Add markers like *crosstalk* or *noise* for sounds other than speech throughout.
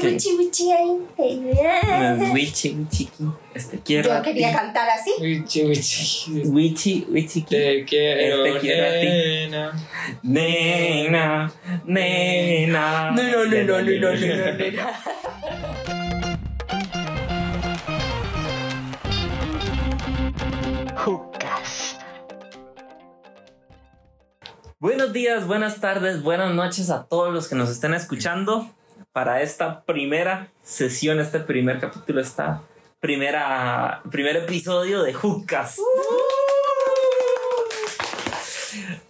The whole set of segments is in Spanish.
¿Qué? Wichi wichi ahí. Wichi wichi. Este quiero. Yo quería cantar así. Wichi wichi. Wichi wichi. Te quiero. Este quiero nena. a ti. Nena. Nena. Nena. No, no, no, no, no, nena. Buenos días, buenas tardes, buenas noches a todos los que nos estén escuchando para esta primera sesión, este primer capítulo, esta primera, primer episodio de Hookcast.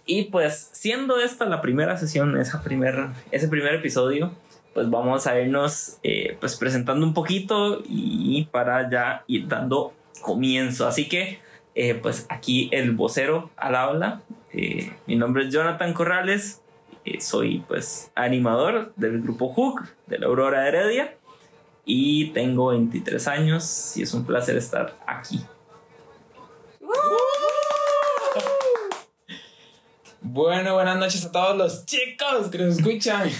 Y pues siendo esta la primera sesión, esa primer, ese primer episodio, pues vamos a irnos eh, pues presentando un poquito y para ya ir dando comienzo. Así que eh, pues aquí el vocero al habla. Eh, mi nombre es Jonathan Corrales, eh, soy pues animador del grupo Hook de la Aurora Heredia y tengo 23 años y es un placer estar aquí. Bueno, buenas noches a todos los chicos que nos escuchan. *laughs*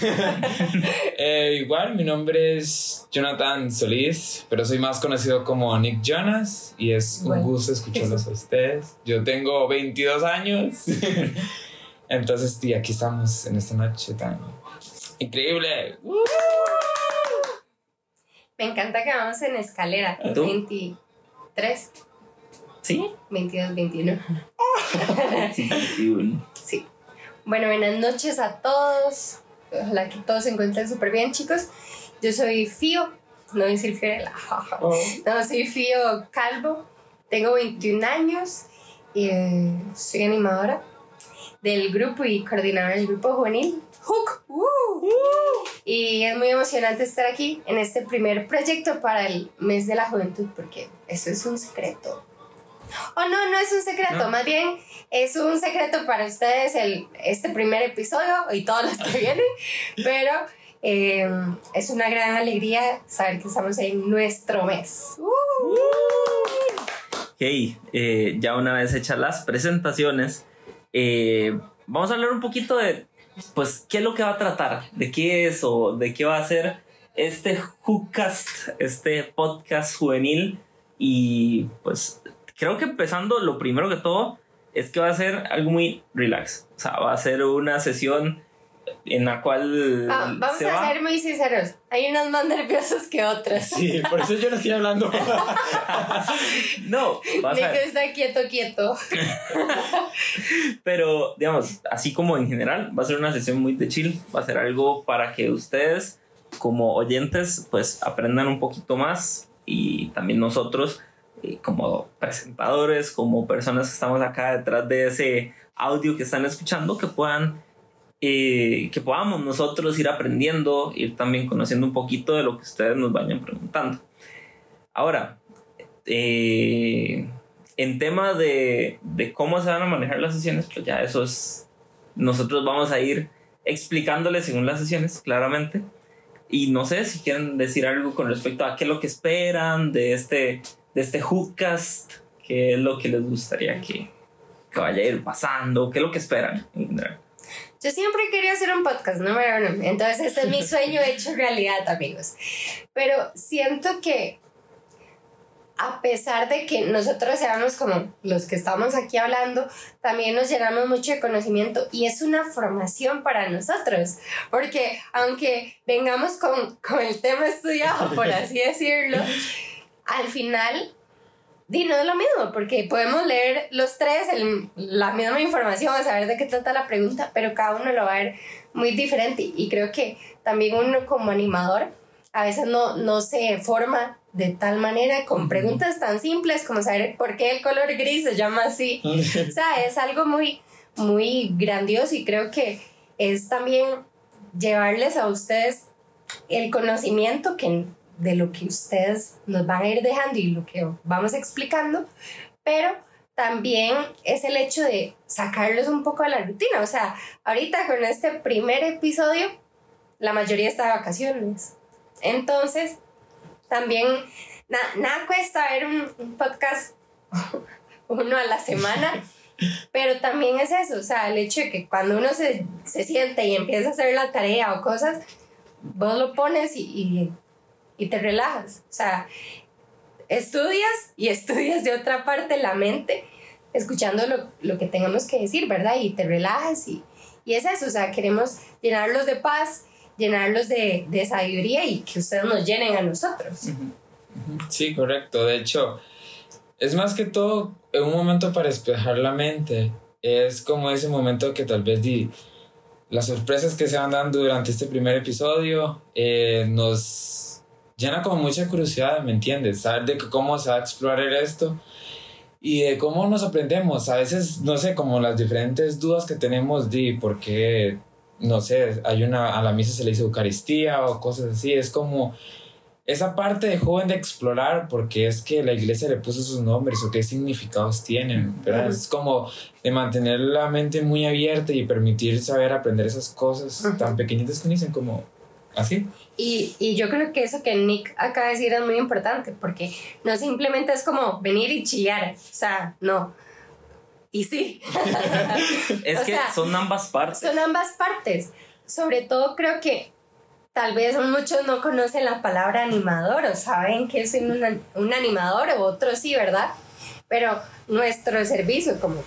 Eh, igual, mi nombre es Jonathan Solís, pero soy más conocido como Nick Jonas y es un gusto escucharlos a ustedes. Yo tengo 22 años, *laughs* entonces sí, aquí estamos en esta noche tan increíble. ¡Uh! Me encanta que vamos en escalera. ¿Y tú? 23, ¿Sí? 22, 21. *laughs* Sí. Sí. Bueno, buenas noches a todos. Ojalá que todos se encuentren súper bien, chicos. Yo soy Fío, no voy a decir Fiorella. Oh. *laughs* No, soy Fío Calvo. Tengo 21 años y eh, soy animadora del grupo y coordinadora del grupo juvenil. Hook. ¡Uh! Y es muy emocionante estar aquí en este primer proyecto para el mes de la juventud, porque eso es un secreto. Oh, no, no es un secreto, No. más bien es un secreto para ustedes el, este primer episodio y todos los que *laughs* vienen, pero eh, es una gran alegría saber que estamos en nuestro mes. Uh. Ok, eh, ya una vez hechas las presentaciones, eh, vamos a hablar un poquito de, pues, qué es lo que va a tratar, de qué es o de qué va a ser este Hookcast, este podcast juvenil. Y pues, creo que empezando, lo primero que todo es que va a ser algo muy relax. O sea, va a ser una sesión en la cual Ah, vamos se a va- ser muy sinceros, hay unos más nerviosos que otros. Sí, por eso yo no estoy hablando. *laughs* No, vas a Nico ver. está quieto, quieto. *laughs* Pero, digamos, así como en general, va a ser una sesión muy de chill. Va a ser algo para que ustedes, como oyentes, pues aprendan un poquito más. Y también nosotros, eh, como presentadores, como personas que estamos acá detrás de ese audio que están escuchando, que puedan. Eh, que podamos nosotros ir aprendiendo, ir también conociendo un poquito de lo que ustedes nos vayan preguntando. Ahora, eh, en tema de, de cómo se van a manejar las sesiones, pues ya eso es. Nosotros vamos a ir explicándoles según las sesiones, claramente. Y no sé si quieren decir algo con respecto a qué es lo que esperan de este, de este Hookcast, qué es lo que les gustaría que, que vaya a ir pasando, qué es lo que esperan en general. Yo siempre quería hacer un podcast, número uno. Entonces, este es mi sueño *laughs* hecho realidad, amigos. Pero siento que, a pesar de que nosotros seamos como los que estamos aquí hablando, también nos llenamos mucho de conocimiento y es una formación para nosotros. Porque, aunque vengamos con, con el tema estudiado, por así decirlo, al final Di, no es lo mismo, porque podemos leer los tres el- la misma información, saber de qué trata la pregunta, pero cada uno lo va a ver muy diferente. Y creo que también uno como animador a veces no, no se forma de tal manera con preguntas tan simples como saber por qué el color gris se llama así. *laughs* O sea, es algo muy, muy grandioso y creo que es también llevarles a ustedes el conocimiento que, de lo que ustedes nos van a ir dejando y lo que vamos explicando, pero también es el hecho de sacarlos un poco de la rutina. O sea, ahorita con este primer episodio, la mayoría está de vacaciones. Entonces, también na- nada cuesta ver un, podcast *laughs* uno a la semana. Pero también es eso, o sea, el hecho de que cuando uno se, se siente y empieza a hacer la tarea o cosas, vos lo pones y, y te relajas. O sea, estudias y estudias de otra parte la mente, escuchando lo, lo que tengamos que decir, ¿verdad? Y te relajas y, y es eso, o sea, queremos llenarlos de paz, llenarlos de, de sabiduría y que ustedes nos llenen a nosotros. Sí, correcto. De hecho, es más que todo un momento para despejar la mente. Es como ese momento que tal vez di, las sorpresas que se van dando durante este primer episodio eh, nos llena como mucha curiosidad, ¿me entiendes? Saber de cómo se va a explorar esto y de cómo nos aprendemos. A veces, no sé, como las diferentes dudas que tenemos de por qué, no sé, hay una, a la misa se le dice Eucaristía o cosas así. Es como esa parte de joven de explorar porque es que la iglesia le puso sus nombres o qué significados tienen, ¿verdad? Es como de mantener la mente muy abierta y permitir saber aprender esas cosas tan pequeñitas que dicen como así. Y, y, yo creo que eso que Nick acaba de decir es muy importante porque no simplemente es como venir y chillar, o sea, no. Y sí. *laughs* es que son ambas partes. Son ambas partes. Sobre todo creo que tal vez muchos no conocen la palabra animador o saben que es un, un animador o otros sí, ¿verdad? Pero nuestro servicio como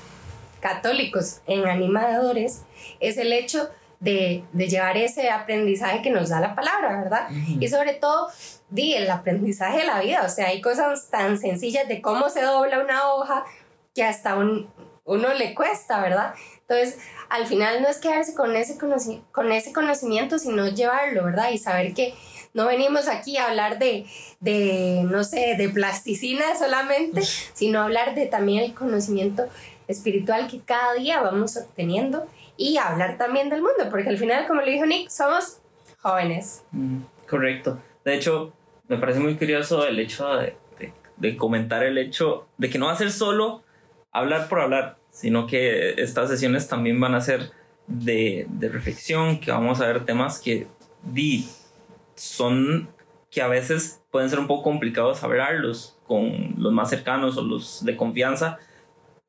católicos en animadores es el hecho de, de, llevar ese aprendizaje que nos da la palabra, ¿verdad? Y sobre todo, di, el aprendizaje de la vida, o sea, hay cosas tan sencillas de cómo se dobla una hoja que hasta un, uno le cuesta, ¿verdad? Entonces, al final no es quedarse con ese, con ese conocimiento, sino llevarlo, ¿verdad? Y saber que no venimos aquí a hablar de, de no sé, de plasticina solamente, sino hablar de también el conocimiento espiritual que cada día vamos obteniendo y hablar también del mundo, porque al final, como le dijo Nick, somos jóvenes. Mm, correcto. De hecho, me parece muy curioso el hecho de, de, de, comentar el hecho de que no va a ser solo hablar por hablar, sino que estas sesiones también van a ser de, de reflexión, que vamos a ver temas que di, son que a veces pueden ser un poco complicados hablarlos con los más cercanos o los de confianza.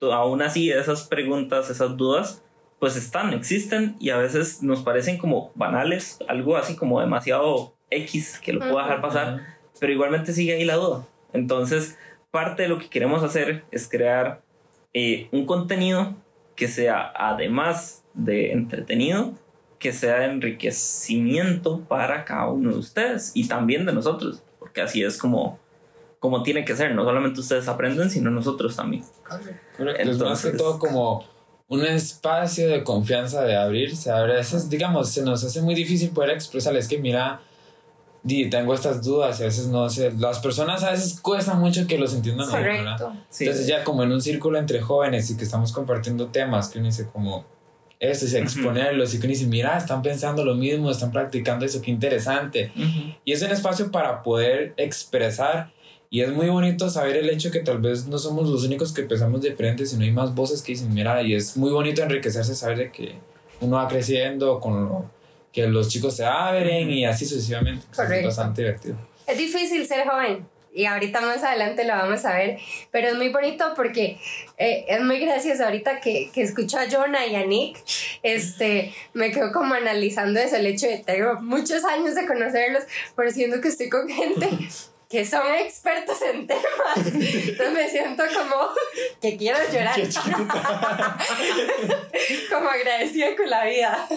Aún así, esas preguntas, esas dudas, pues están, existen y a veces nos parecen como banales, algo así como demasiado X que lo puedo dejar pasar, pero igualmente sigue ahí la duda. Entonces, parte de lo que queremos hacer es crear eh, un contenido que sea, además de entretenido, que sea de enriquecimiento para cada uno de ustedes y también de nosotros, porque así es como, como tiene que ser. No solamente ustedes aprenden, sino nosotros también. Correcto. Entonces, todo como un espacio de confianza de abrirse. A veces, digamos, se nos hace muy difícil poder expresarles que, mira, di, tengo estas dudas y a veces no sé. Las personas a veces cuesta mucho que los entiendan. Correcto. Sí. Entonces, ya como en un círculo entre jóvenes y que estamos compartiendo temas, que uno dice como eso, y exponerlos y que uno dice, mira, están pensando lo mismo, están practicando eso, qué interesante. Uh -huh. Y es un espacio para poder expresar y es muy bonito saber el hecho que tal vez no somos los únicos que pensamos diferente, sino hay más voces que dicen, mira, y es muy bonito enriquecerse, saber de que uno va creciendo, con lo, que los chicos se abren y así sucesivamente. Es bastante divertido. Es difícil ser joven y ahorita más adelante lo vamos a ver, pero es muy bonito porque eh, es muy gracioso ahorita que, que escucho a Jonah y a Nick, este, me quedo como analizando eso, el hecho de tengo muchos años de conocerlos, pero siento que estoy con gente *laughs* que son expertos en temas. Entonces me siento como que quiero llorar. *laughs* como agradecida con la vida.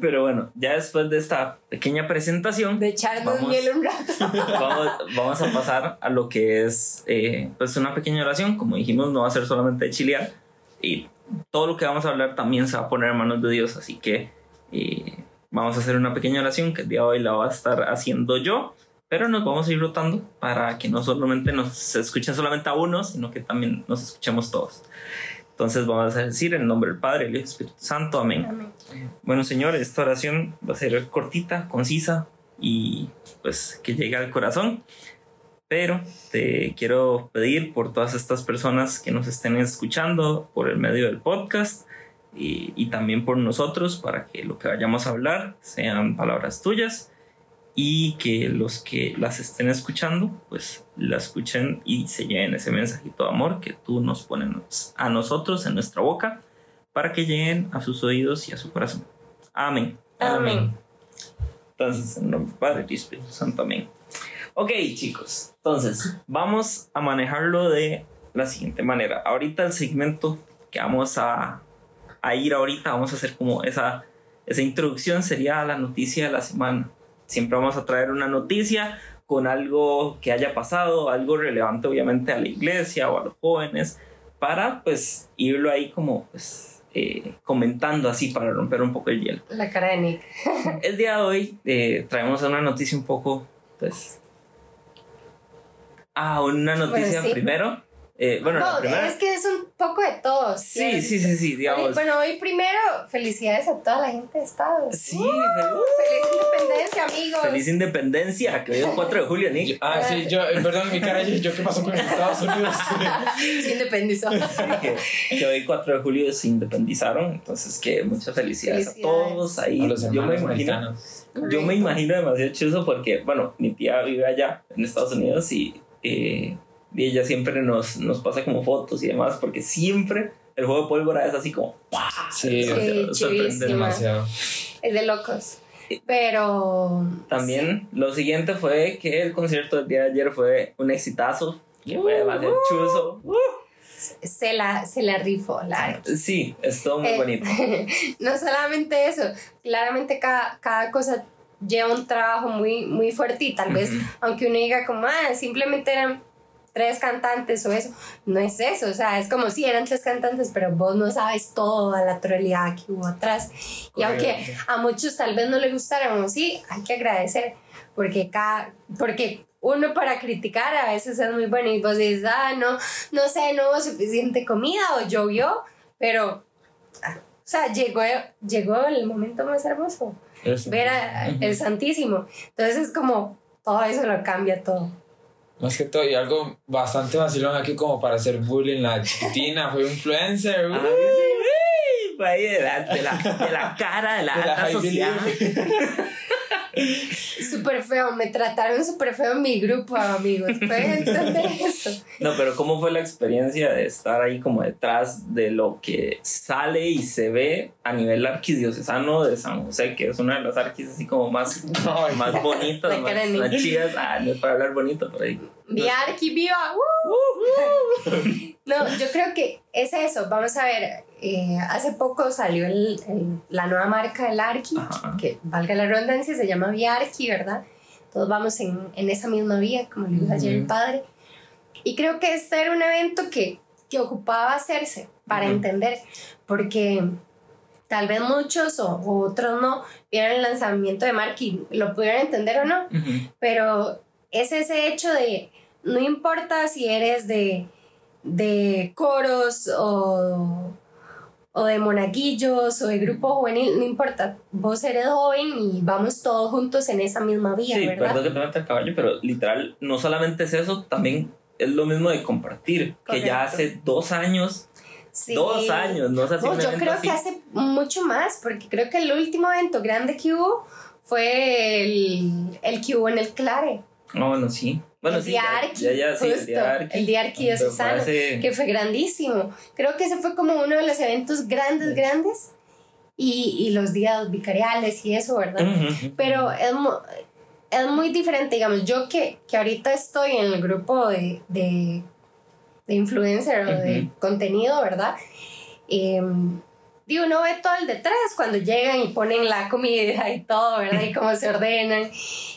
Pero bueno, ya después de esta pequeña presentación. De echarnos vamos, miel un rato. Vamos, vamos, a pasar a lo que es eh, pues una pequeña oración. Como dijimos, no va a ser solamente de chilear. Y todo lo que vamos a hablar también se va a poner en manos de Dios. Así que eh, vamos a hacer una pequeña oración que el día de hoy la va a estar haciendo yo pero nos vamos a ir rotando para que no solamente nos escuchen solamente a uno, sino que también nos escuchemos todos. Entonces vamos a decir en el nombre del Padre, el Espíritu Santo, amén. amén. Bueno, Señor, esta oración va a ser cortita, concisa y pues que llegue al corazón. Pero te quiero pedir por todas estas personas que nos estén escuchando por el medio del podcast y, y también por nosotros para que lo que vayamos a hablar sean palabras tuyas y que los que las estén escuchando, pues la escuchen y se lleven ese mensajito de amor que tú nos pones a nosotros en nuestra boca para que lleguen a sus oídos y a su corazón. Amén. Amén. Entonces, en nombre del Padre y Espíritu Santo, amén. Ok, chicos, entonces vamos a manejarlo de la siguiente manera. Ahorita el segmento que vamos a, a ir ahorita, vamos a hacer como esa, esa introducción, sería la noticia de la semana. Siempre vamos a traer una noticia con algo que haya pasado, algo relevante obviamente a la iglesia o a los jóvenes, para pues irlo ahí como pues eh, comentando así para romper un poco el hielo. La cara de Nick. *laughs* el día de hoy eh, traemos una noticia un poco pues... Ah, una noticia primero eh, bueno, no, es que es un poco de todo. Sí, sí, sí, sí, digamos. bueno, hoy primero, felicidades a toda la gente de Estados. Sí, uh, feliz independencia, amigos. Feliz independencia, que hoy es 4 de julio, Nick. Ah, sí, yo, eh, perdón, mi cara, yo, ¿qué pasó con Estados Unidos? *laughs* se independizó. que, que, hoy 4 de julio se independizaron, entonces que muchas felicidades, a todos ahí. A los yo me imagino. Yo me imagino demasiado chuzo porque, bueno, mi tía vive allá en Estados Unidos y. Eh, y ella siempre nos, nos pasa como fotos y demás, porque siempre el juego de pólvora es así como Sí, sí demasiado. Es de locos. Pero. También lo siguiente fue que el concierto del día de ayer fue un exitazo. Que fue demasiado uh, chuzo. Uh. Se la, se la rifó, la Sí, estuvo muy eh, bonito. *laughs* no solamente eso, claramente cada, cada cosa lleva un trabajo muy, muy fuerte y tal vez, aunque uno diga como, ah, simplemente eran tres cantantes o eso. No es eso, o sea, es como si eran tres cantantes, pero vos no sabes toda la actualidad que hubo atrás. Y aunque a muchos tal vez no le gustaran, sí, hay que agradecer, porque, cada, porque uno para criticar a veces es muy bueno y vos dices, ah, no, no sé, no hubo suficiente comida o llovió, pero, ah, o sea, llegó, llegó el momento más hermoso, ver al Santísimo. Entonces es como, todo eso lo cambia todo. Más que todo, y algo bastante vacilón aquí como para hacer bullying. La chiquitina fue influencer. Ah, fue ahí de la, de la, de la cara de la, de la sociedad. *laughs* Súper feo, me trataron súper feo en mi grupo, amigos. ¿Pueden entender eso? No, pero ¿cómo fue la experiencia de estar ahí como detrás de lo que sale y se ve a nivel arquidiocesano de San José, que es una de las arquis así como más, más bonitas, *laughs* más, más, chidas? Ah, no es para hablar bonito por ahí. Mi arqui viva. Uh, *laughs* no, yo creo que es eso. Vamos a ver, eh, hace poco salió el, la nueva marca del Arqui, que valga la redundancia, se llama Viarqui, ¿verdad? Todos vamos en, en esa misma vía, como le dijo ayer el padre. Y creo que este era un evento que, que ocupaba hacerse para entender, porque tal vez muchos o, otros no vieron el lanzamiento de Marky, lo pudieron entender o no, pero es ese hecho de no importa si eres de, de coros o, o de monaguillos o de grupo juvenil, no importa, vos eres joven y vamos todos juntos en esa misma vía, sí, ¿verdad? perdón que te meta el caballo, pero literal, no solamente es eso, también es lo mismo de compartir, que ya hace dos años Dos años, no sé no, Yo creo que hace mucho más, porque creo que el último evento grande que hubo fue el, el que hubo en el Clare. Ah, bueno, sí. Bueno, el sí, Diarqui, ya, ya, sí, justo, el Diarqui, el de que fue grandísimo. Creo que ese fue como uno de los eventos grandes, grandes. Y, y los días vicariales y eso, ¿verdad? Pero es, es muy diferente, digamos, yo que, que ahorita estoy en el grupo de, de, de influencer o de contenido, ¿verdad? Eh, digo, uno ve todo el detrás cuando llegan y ponen la comida y todo, ¿verdad? Y cómo se ordenan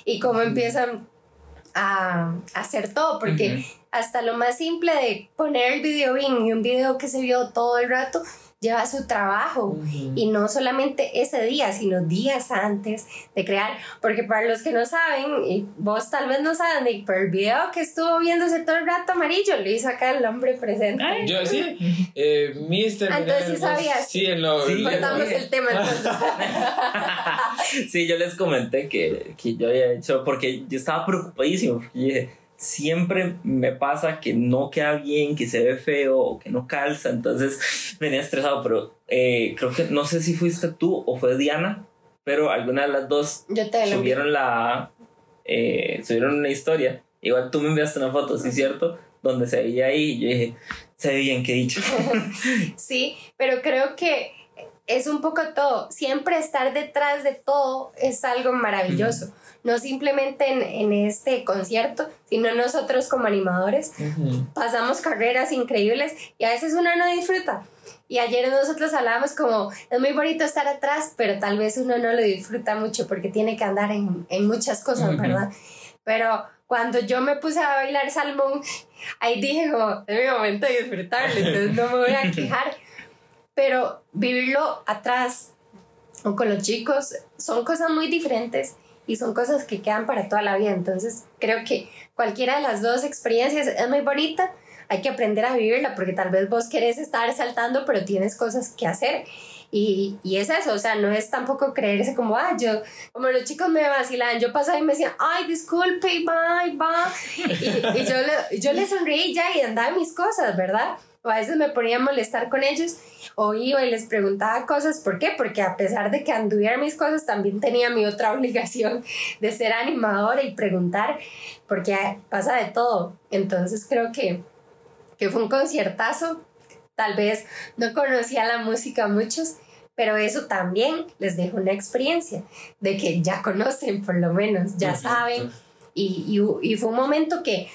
y cómo empiezan a, hacer todo, porque hasta lo más simple de poner el video bien y un video que se vio todo el rato, lleva su trabajo y no solamente ese día, sino días antes de crear, porque para los que no saben, y vos tal vez no saben, Nick, pero el video que estuvo viéndose todo el rato amarillo lo hizo acá el hombre presente. Yo sí, eh, Mister. Entonces sí sabías. Sí, en lo. Sí, Cortamos el tema entonces. *laughs* sí, yo les comenté que, que yo había hecho, porque yo estaba preocupadísimo, porque dije siempre me pasa que no queda bien, que se ve feo o que no calza, entonces *laughs* venía estresado, pero eh, creo que no sé si fuiste tú o fue Diana, pero alguna de las dos subieron la eh, subieron una historia. Igual tú me enviaste una foto, ¿sí es cierto? Donde se veía ahí y yo dije, se ve bien, qué dicho. *laughs* sí, pero creo que es un poco todo. Siempre estar detrás de todo es algo maravilloso. No simplemente en, en, este concierto, sino nosotros como animadores. Pasamos carreras increíbles y a veces uno no disfruta. Y ayer nosotros hablábamos como, es muy bonito estar atrás, pero tal vez uno no lo disfruta mucho porque tiene que andar en, en muchas cosas, ¿verdad? Pero cuando yo me puse a bailar salmón, ahí dije como, es mi momento de disfrutarlo, entonces no me voy a *laughs* quejar. Pero vivirlo atrás o con los chicos son cosas muy diferentes y son cosas que quedan para toda la vida. Entonces creo que cualquiera de las dos experiencias es muy bonita, hay que aprender a vivirla porque tal vez vos querés estar saltando, pero tienes cosas que hacer. Y, y, es eso, o sea, no es tampoco creerse como, ah, yo, como los chicos me vacilaban, yo pasaba y me decían, ay, disculpe, bye, bye. Y, y yo, le, yo le sonreí ya y andaba mis cosas, ¿verdad? O a veces me ponía a molestar con ellos o iba y les preguntaba cosas. ¿Por qué? Porque a pesar de que anduviera mis cosas, también tenía mi otra *laughs* obligación de ser animadora y preguntar, porque pasa de todo. Entonces creo que que fue un conciertazo. Tal vez no conocía la música muchos, pero eso también les dejó una experiencia de que ya conocen por lo menos, ya saben. Y, y, fue un momento que,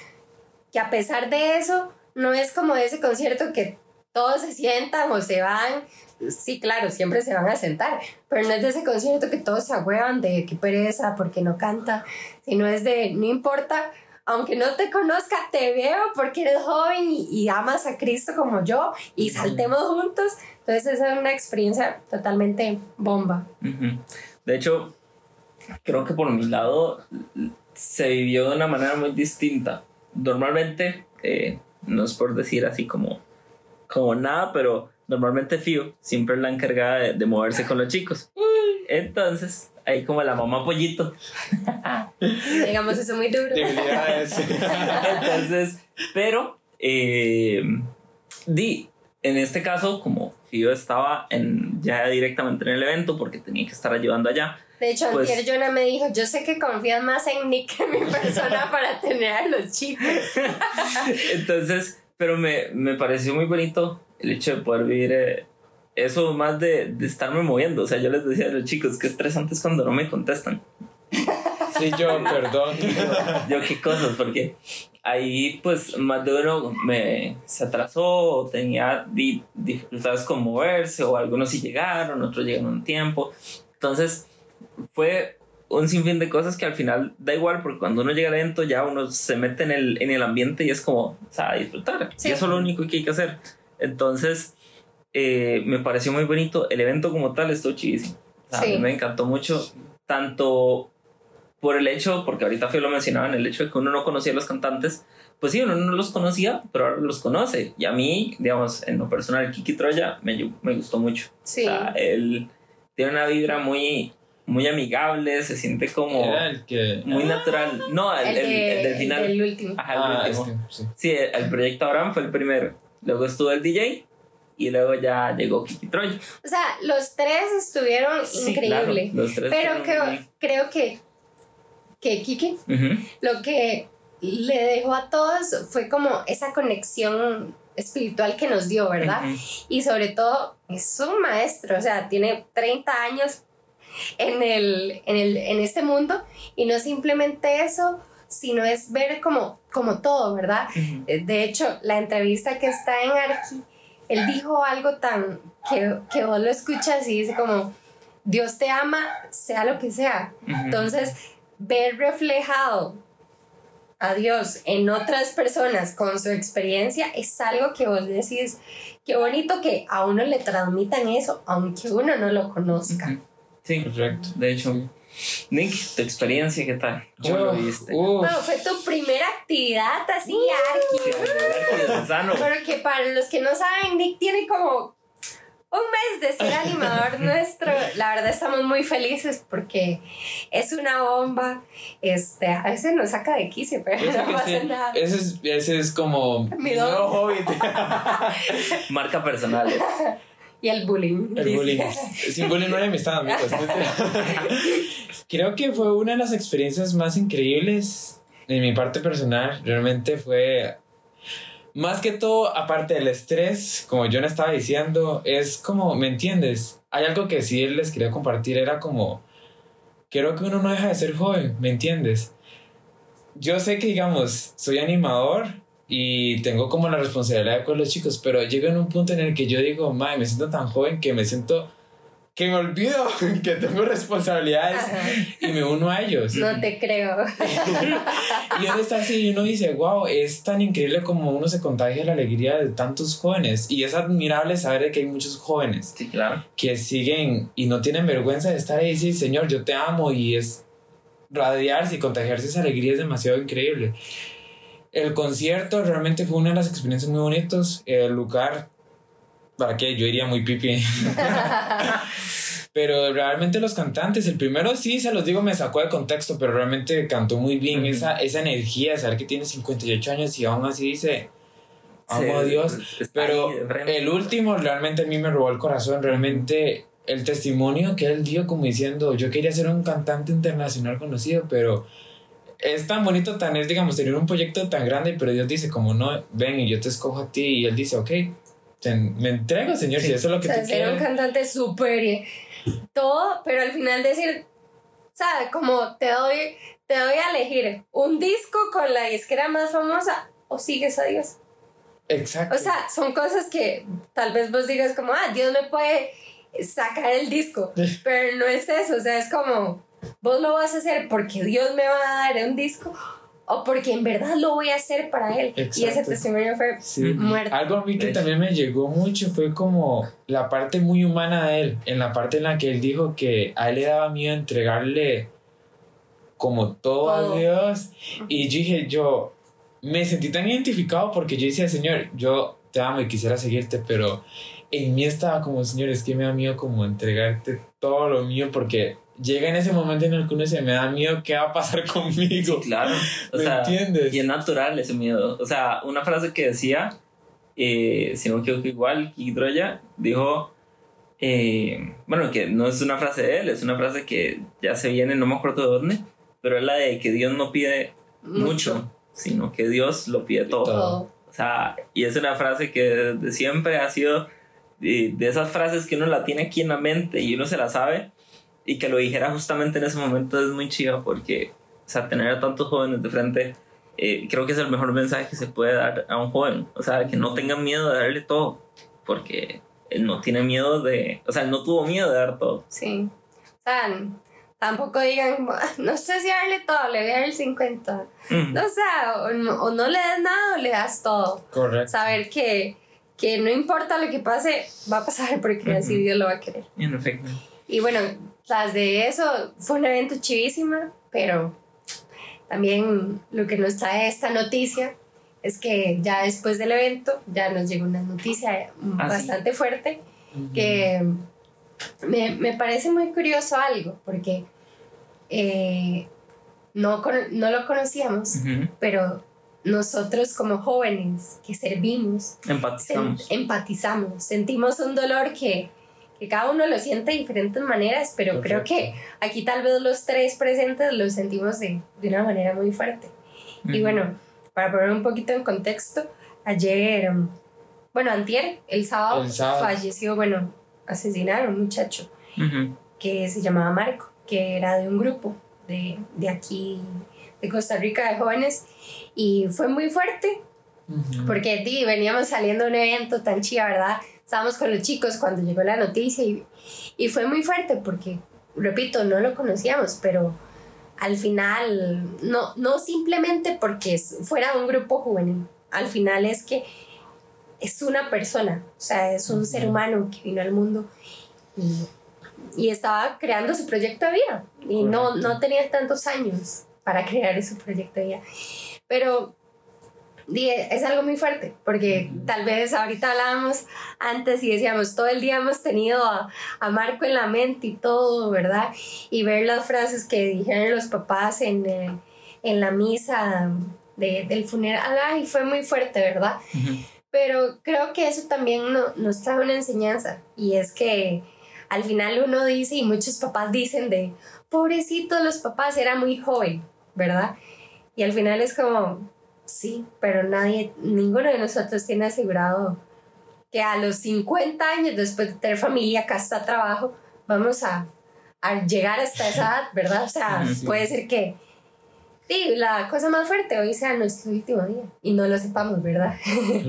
que a pesar de eso, no es como ese concierto que todos se sientan o se van. Sí, claro, siempre se van a sentar, pero no es de ese concierto que todos se agüevan de qué pereza, porque no canta, sino es de no importa aunque no te conozca, te veo porque eres joven y, amas a Cristo como yo y saltemos juntos. Entonces esa es una experiencia totalmente bomba. De hecho, creo que por mi lado se vivió de una manera muy distinta. Normalmente, eh, no es por decir así como, como nada, pero normalmente Fio siempre es la encargada de, de moverse con los chicos. Entonces, ahí como la mamá pollito. *laughs* Digamos eso muy duro. *laughs* Entonces, pero, eh, di, en este caso, como yo estaba en, ya directamente en el evento porque tenía que estar ayudando allá. De hecho, pues, antier Jonah me dijo, yo sé que confías más en Nick que en mi *laughs* persona para tener a los chicos. *laughs* Entonces, pero me, me pareció muy bonito el hecho de poder vivir eh, eso más de, de, estarme moviendo. O sea, yo les decía a los chicos, que estresante es cuando no me contestan. Sí, yo, *laughs* perdón. yo, qué cosas, porque ahí pues más de uno me, se atrasó, o tenía dificultades con moverse, o algunos sí llegaron, otros llegaron un tiempo. Entonces, fue un sinfín de cosas que al final da igual, porque cuando uno llega adentro ya uno se mete en el, en el ambiente y es como, o sea, disfrutar. Y eso es lo único que hay que hacer. Entonces, eh, me pareció muy bonito. El evento como tal estuvo chidísimo. A mí me encantó mucho, tanto por el hecho, porque ahorita Fio lo mencionaba, en el hecho de que uno no conocía a los cantantes, pues sí, uno no los conocía, pero ahora los conoce. Y a mí, digamos, en lo personal, Kiki Troya me, me gustó mucho. Sí. O sea, él tiene una vibra muy, muy amigable, se siente como muy natural. No, el, el, del final. El último. Ajá, el ah, último. sí, sí el, el, proyecto Abraham fue el primero. Luego estuvo el DJ y luego ya llegó Kiki Troy. O sea, los tres estuvieron increíbles. pero que, creo que, que Kiki lo que le dejó a todos fue como esa conexión espiritual que nos dio, ¿verdad? Y sobre todo es un maestro, o sea, tiene 30 años en, el, en, el, en este mundo y no simplemente eso, sino es ver como, como todo, ¿verdad? De hecho, la entrevista que está en Arqui él dijo algo tan que, que vos lo escuchas y dice como, Dios te ama, sea lo que sea. Entonces, ver reflejado a Dios en otras personas con su experiencia es algo que vos decís, qué bonito que a uno le transmitan eso, aunque uno no lo conozca. Sí, correcto. De hecho, Nick, tu experiencia, ¿qué tal? ¿Cómo lo viste? Bueno, fue tu primera actividad así, Arqui. Porque para los que no saben, Nick tiene como un mes de ser animador *laughs* nuestro. La verdad estamos muy felices porque es una bomba. Este, a veces nos saca de quicio, pero no pasa nada. Ese es, ese es como mi nuevo hobby. *laughs* *laughs* Marca personal. Y el bullying. El *laughs* bullying. Sin bullying no hay amistad, amigos. Creo que fue una de las experiencias más increíbles de mi parte personal. Realmente fue más que todo, aparte del estrés, como yo le estaba diciendo, es como, ¿me entiendes? Hay algo que sí les quería compartir, era como, creo que uno no deja de ser joven, ¿me entiendes? Yo sé que, digamos, soy animador y tengo como la responsabilidad con los chicos, pero llega en un punto en el que yo digo, madre, me siento tan joven que me siento que me olvido *laughs* que tengo responsabilidades y me uno a ellos. No te creo. *laughs* y uno está así y uno dice, wow, es tan increíble como uno se contagia la alegría de tantos jóvenes. Y es admirable saber que hay muchos jóvenes sí, claro. que siguen y no tienen vergüenza de estar ahí y decir, Señor, yo te amo. Y es radiarse y contagiarse esa alegría es demasiado increíble. El concierto realmente fue una de las experiencias muy bonitas. El lugar, ¿para qué? Yo iría muy pipi. *laughs* pero realmente los cantantes, el primero sí, se los digo, me sacó de contexto, pero realmente cantó muy bien. esa, esa energía, saber que tiene 58 años y aún así dice, amo a Dios. Pero el último realmente a mí me robó el corazón. Realmente el testimonio que él dio como diciendo, yo quería ser un cantante internacional conocido, pero es tan bonito tan es, digamos, tener un proyecto tan grande, pero Dios dice, como no, ven y yo te escojo a ti, y él dice, ok, me entrego, Señor, si eso es lo que o sea, ser un cantante súper todo, pero al final decir, ¿sabes? Como te doy, te doy a elegir un disco con la disquera más famosa o sigues a Dios. Exacto. O sea, son cosas que tal vez vos digas como, ah, Dios me puede sacar el disco, pero no es eso, o sea, es como, vos lo vas a hacer porque Dios me va a dar un disco o porque en verdad lo voy a hacer para él. Y ese testimonio fue muerto. Algo a mí que también me llegó mucho fue como la parte muy humana de él, en la parte en la que él dijo que a él le daba miedo entregarle como todo, a Dios. Y yo dije, yo me sentí tan identificado porque yo decía, Señor, yo te amo y quisiera seguirte, pero en mí estaba como, Señor, es que me da miedo como entregarte todo lo mío porque llega en ese momento en el que uno se me da miedo, ¿qué va a pasar *laughs* conmigo? claro. O sea, entiendes? Y es natural ese miedo. O sea, una frase que decía, eh, si no me equivoco igual, Kidroya dijo, eh, bueno, que no es una frase de él, es una frase que ya se viene, no me acuerdo de dónde, pero es la de que Dios no pide mucho, sino que Dios lo pide todo. O sea, y es una frase que desde siempre ha sido de, de esas frases que uno la tiene aquí en la mente y uno se la sabe y que lo dijera justamente en ese momento es muy chido porque, o sea, tener a tantos jóvenes de frente, eh, creo que es el mejor mensaje que se puede dar a un joven. O sea, que no tengan miedo de darle todo, porque él no tiene miedo de, o sea, él no tuvo miedo de dar todo. Sí. O sea, tampoco digan, *laughs* no sé si darle todo, le voy a dar el 50. No, o sea, o no, le das nada o le das todo. Correcto. Saber que, que no importa lo que pase, va a pasar porque así Dios lo va a querer. En efecto. Y bueno, tras de eso fue un evento chivísima, pero también lo que nos trae esta noticia es que ya después del evento ya nos llegó una noticia ah, bastante fuerte que me, me, parece muy curioso algo, porque eh, no, no lo conocíamos, pero nosotros como jóvenes que servimos, empatizamos. empatizamos, sentimos un dolor que que cada uno lo siente de diferentes maneras, pero creo que aquí tal vez los tres presentes lo sentimos de, de una manera muy fuerte. Y bueno, para poner un poquito en contexto, ayer, bueno, antier, el sábado, falleció, bueno, asesinaron un muchacho que se llamaba Marco, que era de un grupo de, de aquí, de Costa Rica, de jóvenes, y fue muy fuerte, porque di, veníamos saliendo de un evento tan chido, ¿verdad? Estábamos con los chicos cuando llegó la noticia y, y fue muy fuerte porque, repito, no lo conocíamos, pero al final, no, no simplemente porque fuera un grupo juvenil, al final es que es una persona, o sea, es un ser humano que vino al mundo y, y estaba creando su proyecto de vida. Y no, no tenía tantos años para crear ese proyecto de vida. Pero es algo muy fuerte, porque tal vez ahorita hablábamos antes y decíamos, todo el día hemos tenido a, a, Marco en la mente y todo, ¿verdad? Y ver las frases que dijeron los papás en, eh, en la misa de, del funeral, ay, fue muy fuerte, ¿verdad? Pero creo que eso también no, nos trae una enseñanza, y es que al final uno dice, y muchos papás dicen de, pobrecito los papás, era muy joven, ¿verdad? Y al final es como, Sí, pero nadie, ninguno de nosotros tiene asegurado que a los 50 años después de tener familia, casa, trabajo, vamos a, a llegar hasta esa edad, ¿verdad? O sea, puede ser que sí, la cosa más fuerte hoy sea nuestro último día y no lo sepamos, ¿verdad?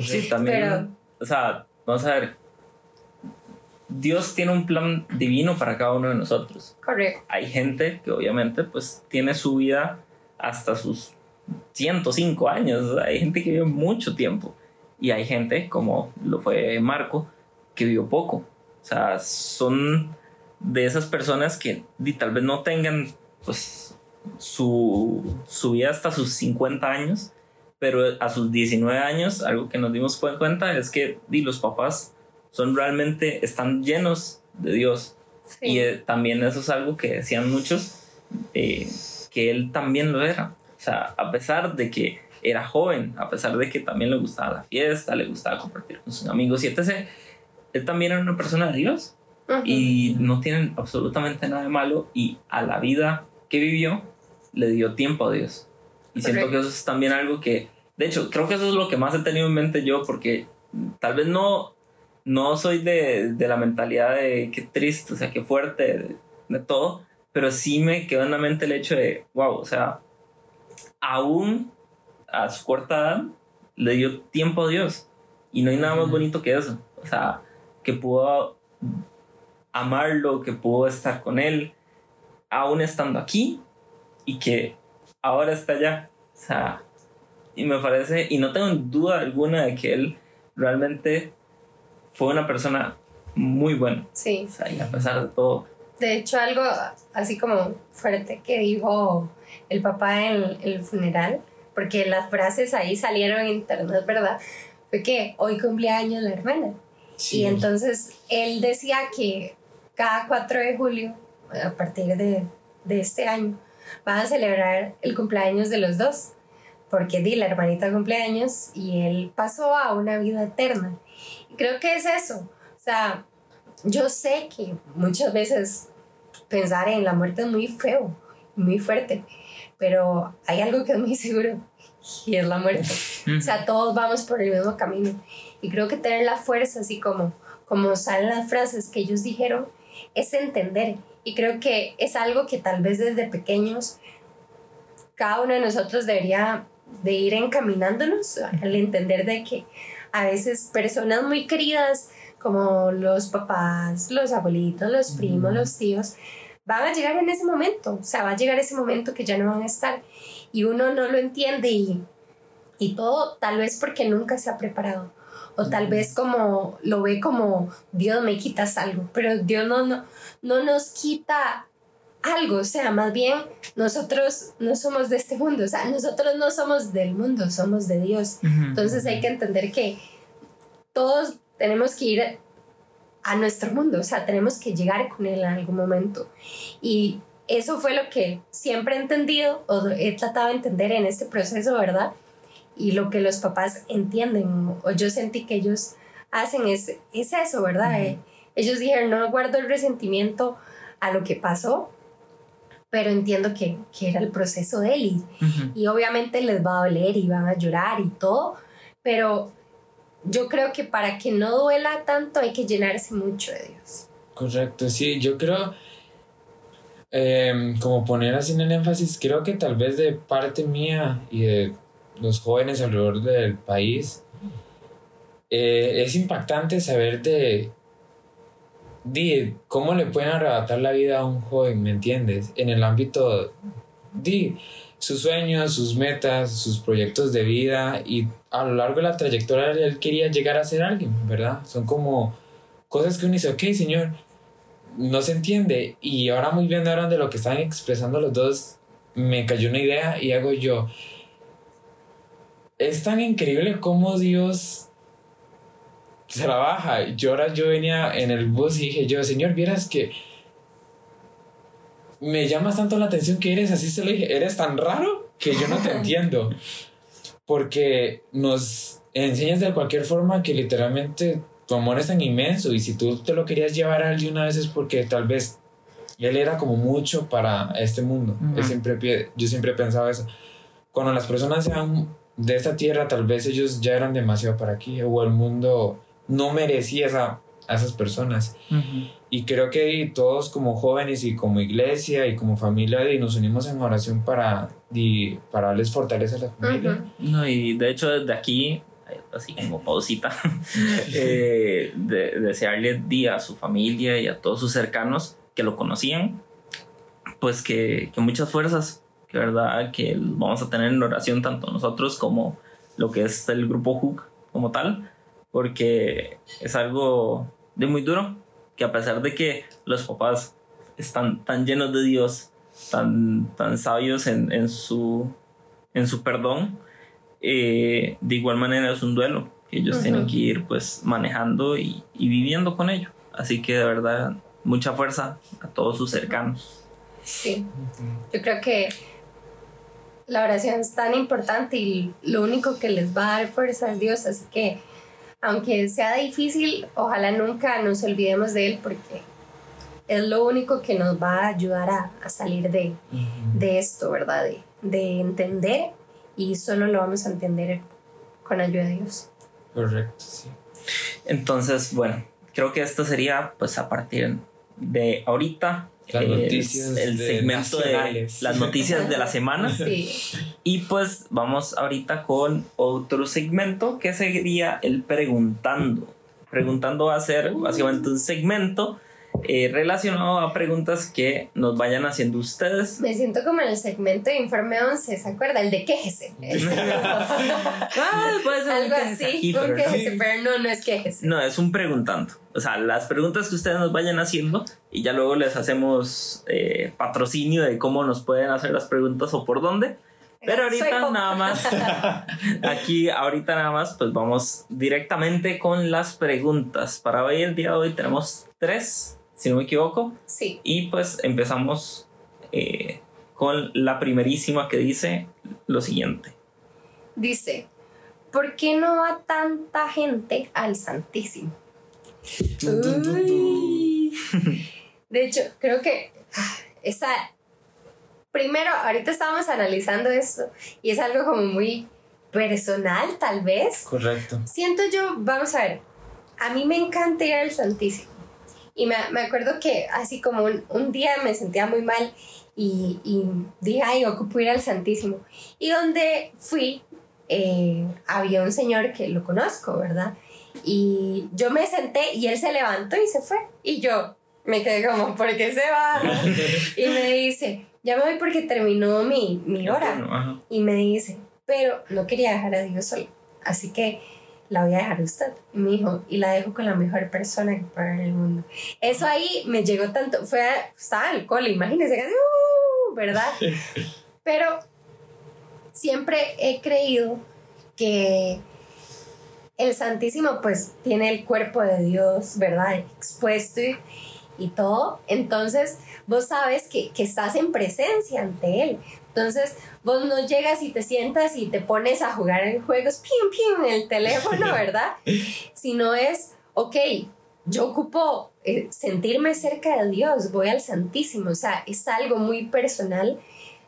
Sí, *laughs* también. o sea, vamos a ver. Dios tiene un plan divino para cada uno de nosotros. Correcto. Hay gente que obviamente pues tiene su vida hasta sus 105 años. Hay gente que vive mucho tiempo. Y hay gente, como lo fue Marco, que vivió poco. O sea, son de esas personas que tal vez no tengan pues su, su vida hasta sus 50 años, pero a sus 19 años, algo que nos dimos cuenta es que di, los papás son realmente, están llenos de Dios. Y eh, también eso es algo que decían muchos, eh, que él también lo era. O sea, a pesar de que era joven, a pesar de que también le gustaba la fiesta, le gustaba compartir con sus amigos y etc., él también era una persona de Dios. Y no tienen absolutamente nada de malo y a la vida que vivió le dio tiempo a Dios. Y siento que eso es también algo que, de hecho, creo que eso es lo que más he tenido en mente yo porque tal vez no, no soy de, de la mentalidad de qué triste, o sea, qué fuerte, de todo, pero sí me quedó en la mente el hecho de, wow, o sea, aún a su corta edad le dio tiempo a Dios. Y no hay nada más bonito que eso. O sea, que pudo amarlo, que pudo estar con él, aún estando aquí y que ahora está allá. O sea, y me parece, y no tengo duda alguna de que él realmente fue una persona muy buena. Sí. O sea, y a pesar de todo. De hecho, algo así como fuerte que dijo el papá en el funeral, porque las frases ahí salieron en internet, ¿verdad? Fue que hoy cumplía años la hermana. Y entonces él decía que cada 4 de julio, a partir de, de este año, van a celebrar el cumpleaños de los dos. Porque di, la hermanita cumpleaños y él pasó a una vida eterna. Y creo que es eso. O sea, yo sé que muchas veces pensar en la muerte es muy feo, muy fuerte, pero hay algo que es muy seguro y es la muerte. O sea, todos vamos por el mismo camino. Y creo que tener la fuerza, así como, como salen las frases que ellos dijeron, es entender. Y creo que es algo que tal vez desde pequeños cada uno de nosotros debería de ir encaminándonos al entender de que a veces personas muy queridas como los papás, los abuelitos, los primos, los tíos, van a llegar en ese momento, o sea, va a llegar ese momento que ya no van a estar. Y uno no lo entiende y, y todo tal vez porque nunca se ha preparado. O tal vez como lo ve como Dios me quitas algo, pero Dios no, no, no nos quita algo, o sea, más bien nosotros no somos de este mundo, o sea, nosotros no somos del mundo, somos de Dios. Entonces hay que entender que todos tenemos que ir a nuestro mundo, o sea, tenemos que llegar con Él en algún momento. Y eso fue lo que siempre he entendido o he tratado de entender en este proceso, ¿verdad? Y lo que los papás entienden o yo sentí que ellos hacen es, es eso, ¿verdad? Eh, ellos dijeron, no guardo el resentimiento a lo que pasó, pero entiendo que, que era el proceso de él y, y obviamente les va a doler y van a llorar y todo, pero yo creo que para que no duela tanto hay que llenarse mucho de Dios. Correcto, sí, yo creo, em, como poner así en el énfasis, creo que tal vez de parte mía y de los jóvenes alrededor del país, eh, es impactante saber de, de cómo le pueden arrebatar la vida a un joven, ¿me entiendes? En el ámbito de sus sueños, sus metas, sus proyectos de vida y a lo largo de la trayectoria él quería llegar a ser alguien, ¿verdad? Son como cosas que uno dice, ok, señor, no se entiende. Y ahora muy bien ahora de lo que están expresando los dos, me cayó una idea y hago yo. Es tan increíble cómo Dios trabaja. Yo ahora yo venía en el bus y dije yo, señor, vieras que me llamas tanto la atención que eres así, se lo dije, eres tan raro que yo no te *laughs* entiendo porque nos enseñas de cualquier forma que literalmente tu amor es tan inmenso y si tú te lo querías llevar a él de una vez es porque tal vez él era como mucho para este mundo. yo, siempre, yo siempre he pensado eso. Cuando las personas se van de esta tierra tal vez ellos ya eran demasiado para aquí o el mundo no merecía esa, a esas personas. Y creo que todos como jóvenes y como iglesia y como familia y nos unimos en oración para, y, para darles fortaleza a la familia. No, y de hecho desde aquí, así como pausita, *laughs* eh, de, desearle día a su familia y a todos sus cercanos que lo conocían, pues que, que muchas fuerzas, que verdad, que vamos a tener en oración tanto nosotros como lo que es el grupo Hook como tal, porque es algo de muy duro, que a pesar de que los papás están tan llenos de Dios, tan, tan sabios en, en su, en su perdón, eh, de igual manera es un duelo que ellos tienen que ir pues manejando y, y, viviendo con ello. Así que de verdad, mucha fuerza a todos sus cercanos. Sí, yo creo que la oración es tan importante y lo único que les va a dar fuerza es Dios, así que aunque sea difícil, ojalá nunca nos olvidemos de Él porque es lo único que nos va a ayudar a, salir de, de, esto, ¿verdad? De, de, entender y solo lo vamos a entender con ayuda de Dios. Correcto, sí. Entonces, bueno, creo que esto sería pues a partir de ahorita las noticias el segmento de las noticias de la semana. Sí. Y pues vamos ahorita con otro segmento que sería el preguntando. Preguntando va a ser básicamente un segmento eh, relacionado a preguntas que nos vayan haciendo ustedes. Me siento como en el segmento de Informe 11, ¿se acuerda? El de quéjese. *laughs* ah, puede ser Algo así, un quéjese, pero no, no es quéjese. No, es un preguntando. O sea, las preguntas que ustedes nos vayan haciendo y ya luego les hacemos eh, patrocinio de cómo nos pueden hacer las preguntas o por dónde. Pero ahorita nada más, *laughs* aquí ahorita nada más, pues vamos directamente con las preguntas. Para hoy, el día de hoy, tenemos tres si no me equivoco. Sí. Y pues empezamos eh, con la primerísima que dice lo siguiente. Dice, ¿por qué no va tanta gente al Santísimo? De hecho, creo que ah, esa... Primero, ahorita estábamos analizando esto y es algo como muy personal, tal vez. Correcto. Siento yo, vamos a ver, a mí me encanta ir al Santísimo y me, me acuerdo que así como un, un, día me sentía muy mal y, y dije, ay, ocupo ir al Santísimo. Y donde fui, eh, había un señor que lo conozco, ¿verdad? Y yo me senté y él se levantó y se fue. Y yo me quedé como, ¿por qué se va? *laughs* y me dice, ya me voy porque terminó mi, mi hora. Y me dice, pero no quería dejar a Dios solo. Así que la voy a dejar a usted. Y me dijo, y la dejo con la mejor persona que pueda en el mundo. Eso ahí me llegó tanto, fue, estaba cole, imagínense, uh, ¿verdad? *laughs* Pero siempre he creído que el Santísimo pues tiene el cuerpo de Dios, ¿verdad? Expuesto y, y todo. Entonces, vos sabes que, que, estás en presencia ante Él. Entonces, vos no llegas y te sientas y te pones a jugar en juegos, pim, pim, en el teléfono, *laughs* ¿verdad? Sino es, ok, yo ocupo eh, sentirme cerca de Dios, voy al Santísimo, o sea, es algo muy personal,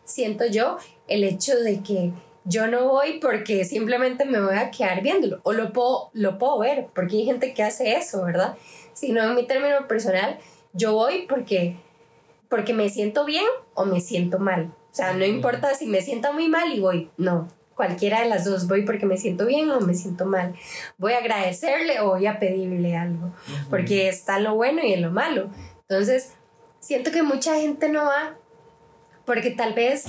siento yo, el hecho de que yo no voy porque simplemente me voy a quedar viéndolo, o lo puedo, lo puedo ver, porque hay gente que hace eso, ¿verdad? Sino en mi término personal, yo voy porque, porque me siento bien o me siento mal. O sea, no importa si me siento muy mal y voy, no, cualquiera de las dos, voy porque me siento bien o me siento mal. Voy a agradecerle o voy a pedirle algo, porque está lo bueno y en lo malo. Entonces, siento que mucha gente no va porque tal vez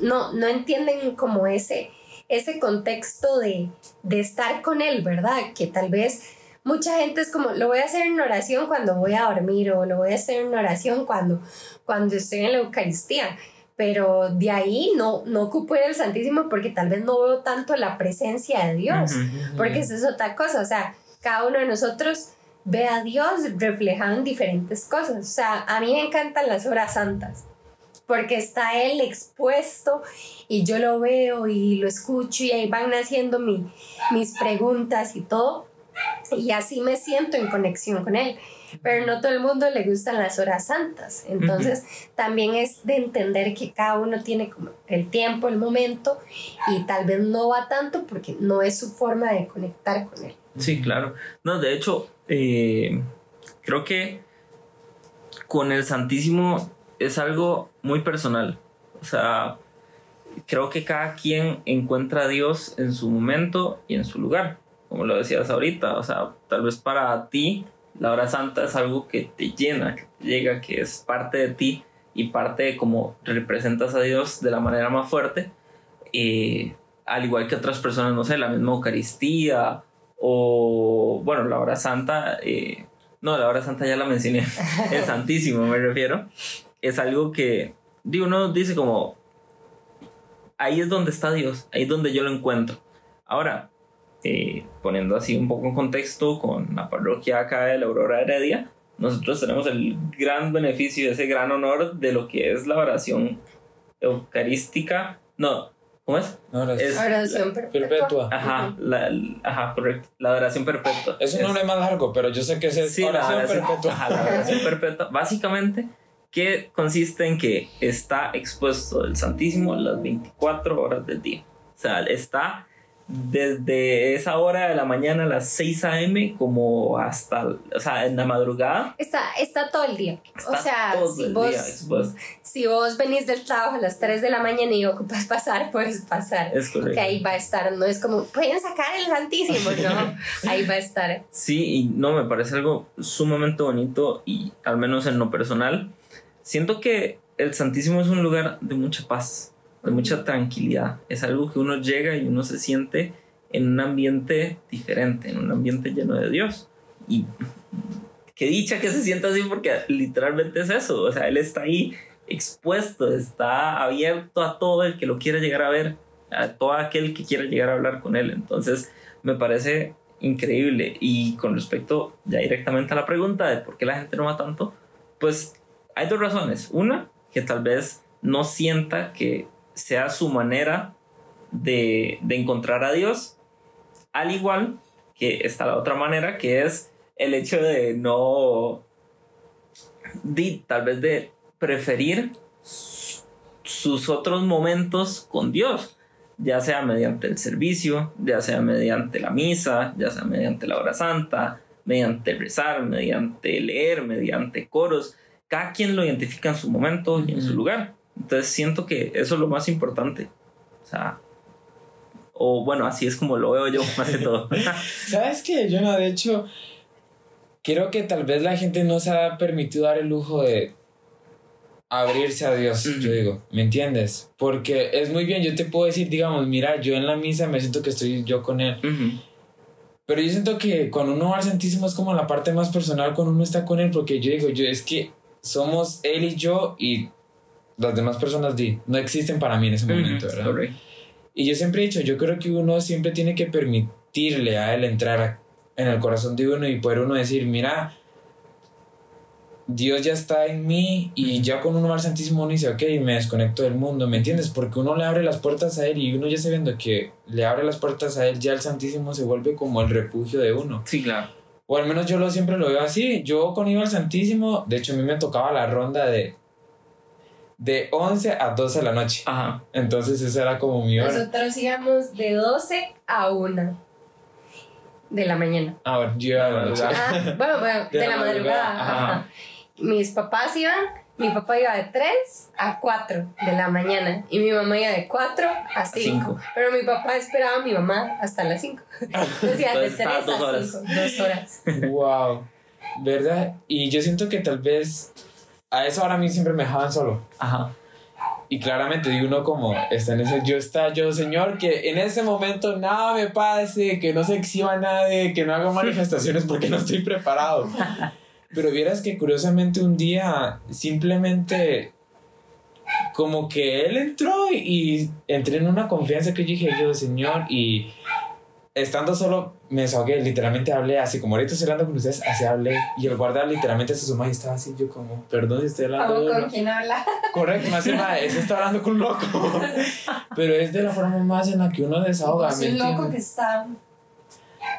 no, no entienden como ese, ese contexto de, de estar con él, ¿verdad? Que tal vez mucha gente es como, lo voy a hacer en oración cuando voy a dormir o lo voy a hacer en oración cuando, cuando estoy en la Eucaristía. Pero de ahí no, no ocupo ir al Santísimo porque tal vez no veo tanto la presencia de Dios, porque eso es otra cosa, o sea, cada uno de nosotros ve a Dios reflejado en diferentes cosas, o sea, a mí me encantan las horas santas, porque está Él expuesto y yo lo veo y lo escucho y ahí van naciendo mi, mis preguntas y todo, y así me siento en conexión con Él. Pero no todo el mundo le gustan las horas santas. Entonces, también es de entender que cada uno tiene como el tiempo, el momento, y tal vez no va tanto porque no es su forma de conectar con él. Sí, claro. No, de hecho, eh, creo que con el Santísimo es algo muy personal. O sea, creo que cada quien encuentra a Dios en su momento y en su lugar, como lo decías ahorita. O sea, tal vez para ti la hora santa es algo que te llena, que te llega, que es parte de ti y parte de cómo representas a Dios de la manera más fuerte. Eh, al igual que otras personas, no sé, la misma Eucaristía o, bueno, la hora santa, eh, no, la hora santa ya la mencioné, *laughs* el Santísimo me refiero, es algo que, digo, uno dice como, ahí es donde está Dios, ahí es donde yo lo encuentro. Ahora, eh, poniendo así un poco en contexto con la parroquia acá de la Aurora Heredia, nosotros tenemos el gran beneficio, ese gran honor de lo que es la oración eucarística. No, ¿cómo es? es oración perpetua. Ajá, la, ajá, correcto. La oración perpetua. Es un nombre más largo, pero yo sé que es sí, oración, la oración perpetua. Ajá, la oración perpetua. Básicamente que consiste en que está expuesto el Santísimo las 24 horas del día. O sea, está desde esa hora de la mañana a las 6 a.m. como hasta, o sea, en la madrugada. Está, está todo el día. o sea, si, vos, si vos venís del trabajo a las 3 de la mañana y ocupas pasar, puedes pasar. Es correcto. Que ahí va a estar, no es como, pueden sacar el Santísimo, *laughs* no, ahí va a estar. Sí, y no, me parece algo sumamente bonito y al menos en lo personal siento que el Santísimo es un lugar de mucha paz, de mucha tranquilidad. Es algo que uno llega y uno se siente en un ambiente diferente, en un ambiente lleno de Dios. Y qué dicha que se sienta así porque literalmente es eso. O sea, Él está ahí expuesto, está abierto a todo el que lo quiera llegar a ver, a todo aquel que quiera llegar a hablar con Él. Entonces, me parece increíble. Y con respecto ya directamente a la pregunta de por qué la gente no va tanto, pues hay dos razones. Una, que tal vez no sienta que sea su manera de, encontrar a Dios. Al igual que está la otra manera, que es el hecho de no, tal vez de preferir sus otros momentos con Dios, ya sea mediante el servicio, ya sea mediante la misa, ya sea mediante la hora santa, mediante rezar, mediante leer, mediante coros cada quien lo identifica en su momento y en su lugar. Entonces siento que eso es lo más importante. O sea, o bueno, así es como lo veo yo más que todo. *laughs* ¿Sabes qué? Yo no, de hecho, creo que tal vez la gente no se ha permitido dar el lujo de abrirse a Dios, yo digo, ¿me entiendes? Porque es muy bien, yo te puedo decir, digamos, mira, yo en la misa me siento que estoy yo con Él. Pero yo siento que cuando uno va al Santísimo es como la parte más personal cuando uno está con Él, porque yo digo, yo es que somos él y yo y las demás personas di, no existen para mí en ese momento, ¿verdad? Y yo siempre he dicho, yo creo que uno siempre tiene que permitirle a él entrar en el corazón de uno y poder uno decir, mira, Dios ya está en mí y ya con uno al Santísimo uno dice, ok, me desconecto del mundo, ¿me entiendes? Porque uno le abre las puertas a Él y uno ya sabiendo que le abre las puertas a Él, ya el Santísimo se vuelve como el refugio de uno. Sí, claro. O al menos yo lo siempre lo veo así. Yo con iba al Santísimo, de hecho a mí me tocaba la ronda de de 11 a 12 de la noche. Ajá. Entonces esa era como mi hora. Nosotros íbamos de 12 a 1 de la mañana. Ah, bueno, yo iba a la noche. Ah, bueno, bueno, *laughs* de, la, madrugada. Ajá. Mis papás iban mi papá iba de 3 a 4 de la mañana y mi mamá iba de 4 a 5. Pero mi papá esperaba a mi mamá hasta las 5. *laughs* Entonces, de 3 a 5, dos horas. Wow, ¿verdad? Y yo siento que tal vez a esa hora a mí siempre me dejaban solo. Ajá. Y claramente digo uno como está en ese yo está yo, Señor, que en ese momento nada me pase, que no se exhiba nadie, que no haga *laughs* manifestaciones porque no estoy preparado. Pero vieras que curiosamente un día simplemente como que él entró y entré en una confianza que yo dije yo, Señor, y estando solo me desahogué, literalmente hablé así como ahorita estoy hablando con ustedes, así hablé y el guarda literalmente se sumó y estaba así yo como, perdón si estoy hablando. ¿Con quién habla? Correcto, más *laughs* se está hablando con un loco. Pero es de la forma más en la que uno desahoga. Es un loco que está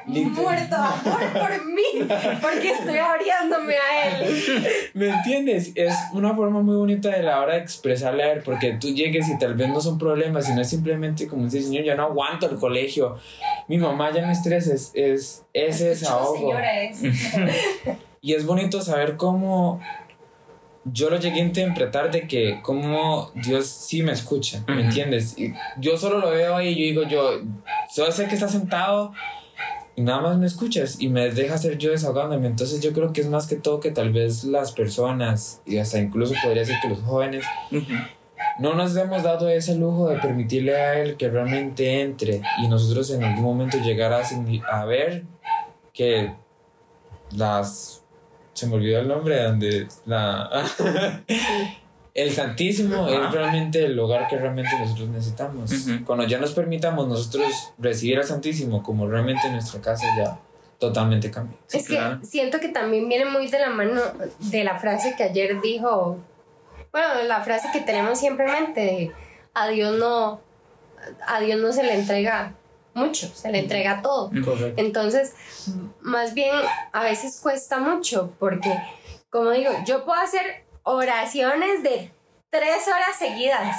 muerto amor por mí, porque estoy abriéndome a él. *laughs* ¿Me entiendes? Es una forma muy bonita de la hora de expresarle a él, porque tú llegues y tal vez no son problemas, sino es simplemente como decir, señor, ya no aguanto el colegio, mi mamá ya me estresa, es, es ese desahogo. Es. *laughs* Y es bonito saber cómo yo lo llegué a interpretar de que cómo Dios sí me escucha, ¿me entiendes? Y yo solo lo veo ahí y yo digo, yo solo sé que está sentado y nada más me escuchas y me deja ser yo desahogándome. Entonces yo creo que es más que todo que tal vez las personas y hasta incluso podría decir que los jóvenes. No nos hemos dado ese lujo de permitirle a él que realmente entre y nosotros en algún momento llegar a, a ver que las se me olvidó el nombre donde la *laughs* el Santísimo Ajá. es realmente el lugar que realmente nosotros necesitamos cuando ya nos permitamos nosotros recibir al Santísimo como realmente nuestra casa ya totalmente cambia Sí, es que claro. siento que también viene muy de la mano de la frase que ayer dijo, bueno, la frase que tenemos siempre en mente, de a Dios no, a Dios no se le entrega mucho, se le entrega todo. Correcto Entonces, más bien a veces cuesta mucho porque, como digo, yo puedo hacer oraciones de tres horas seguidas,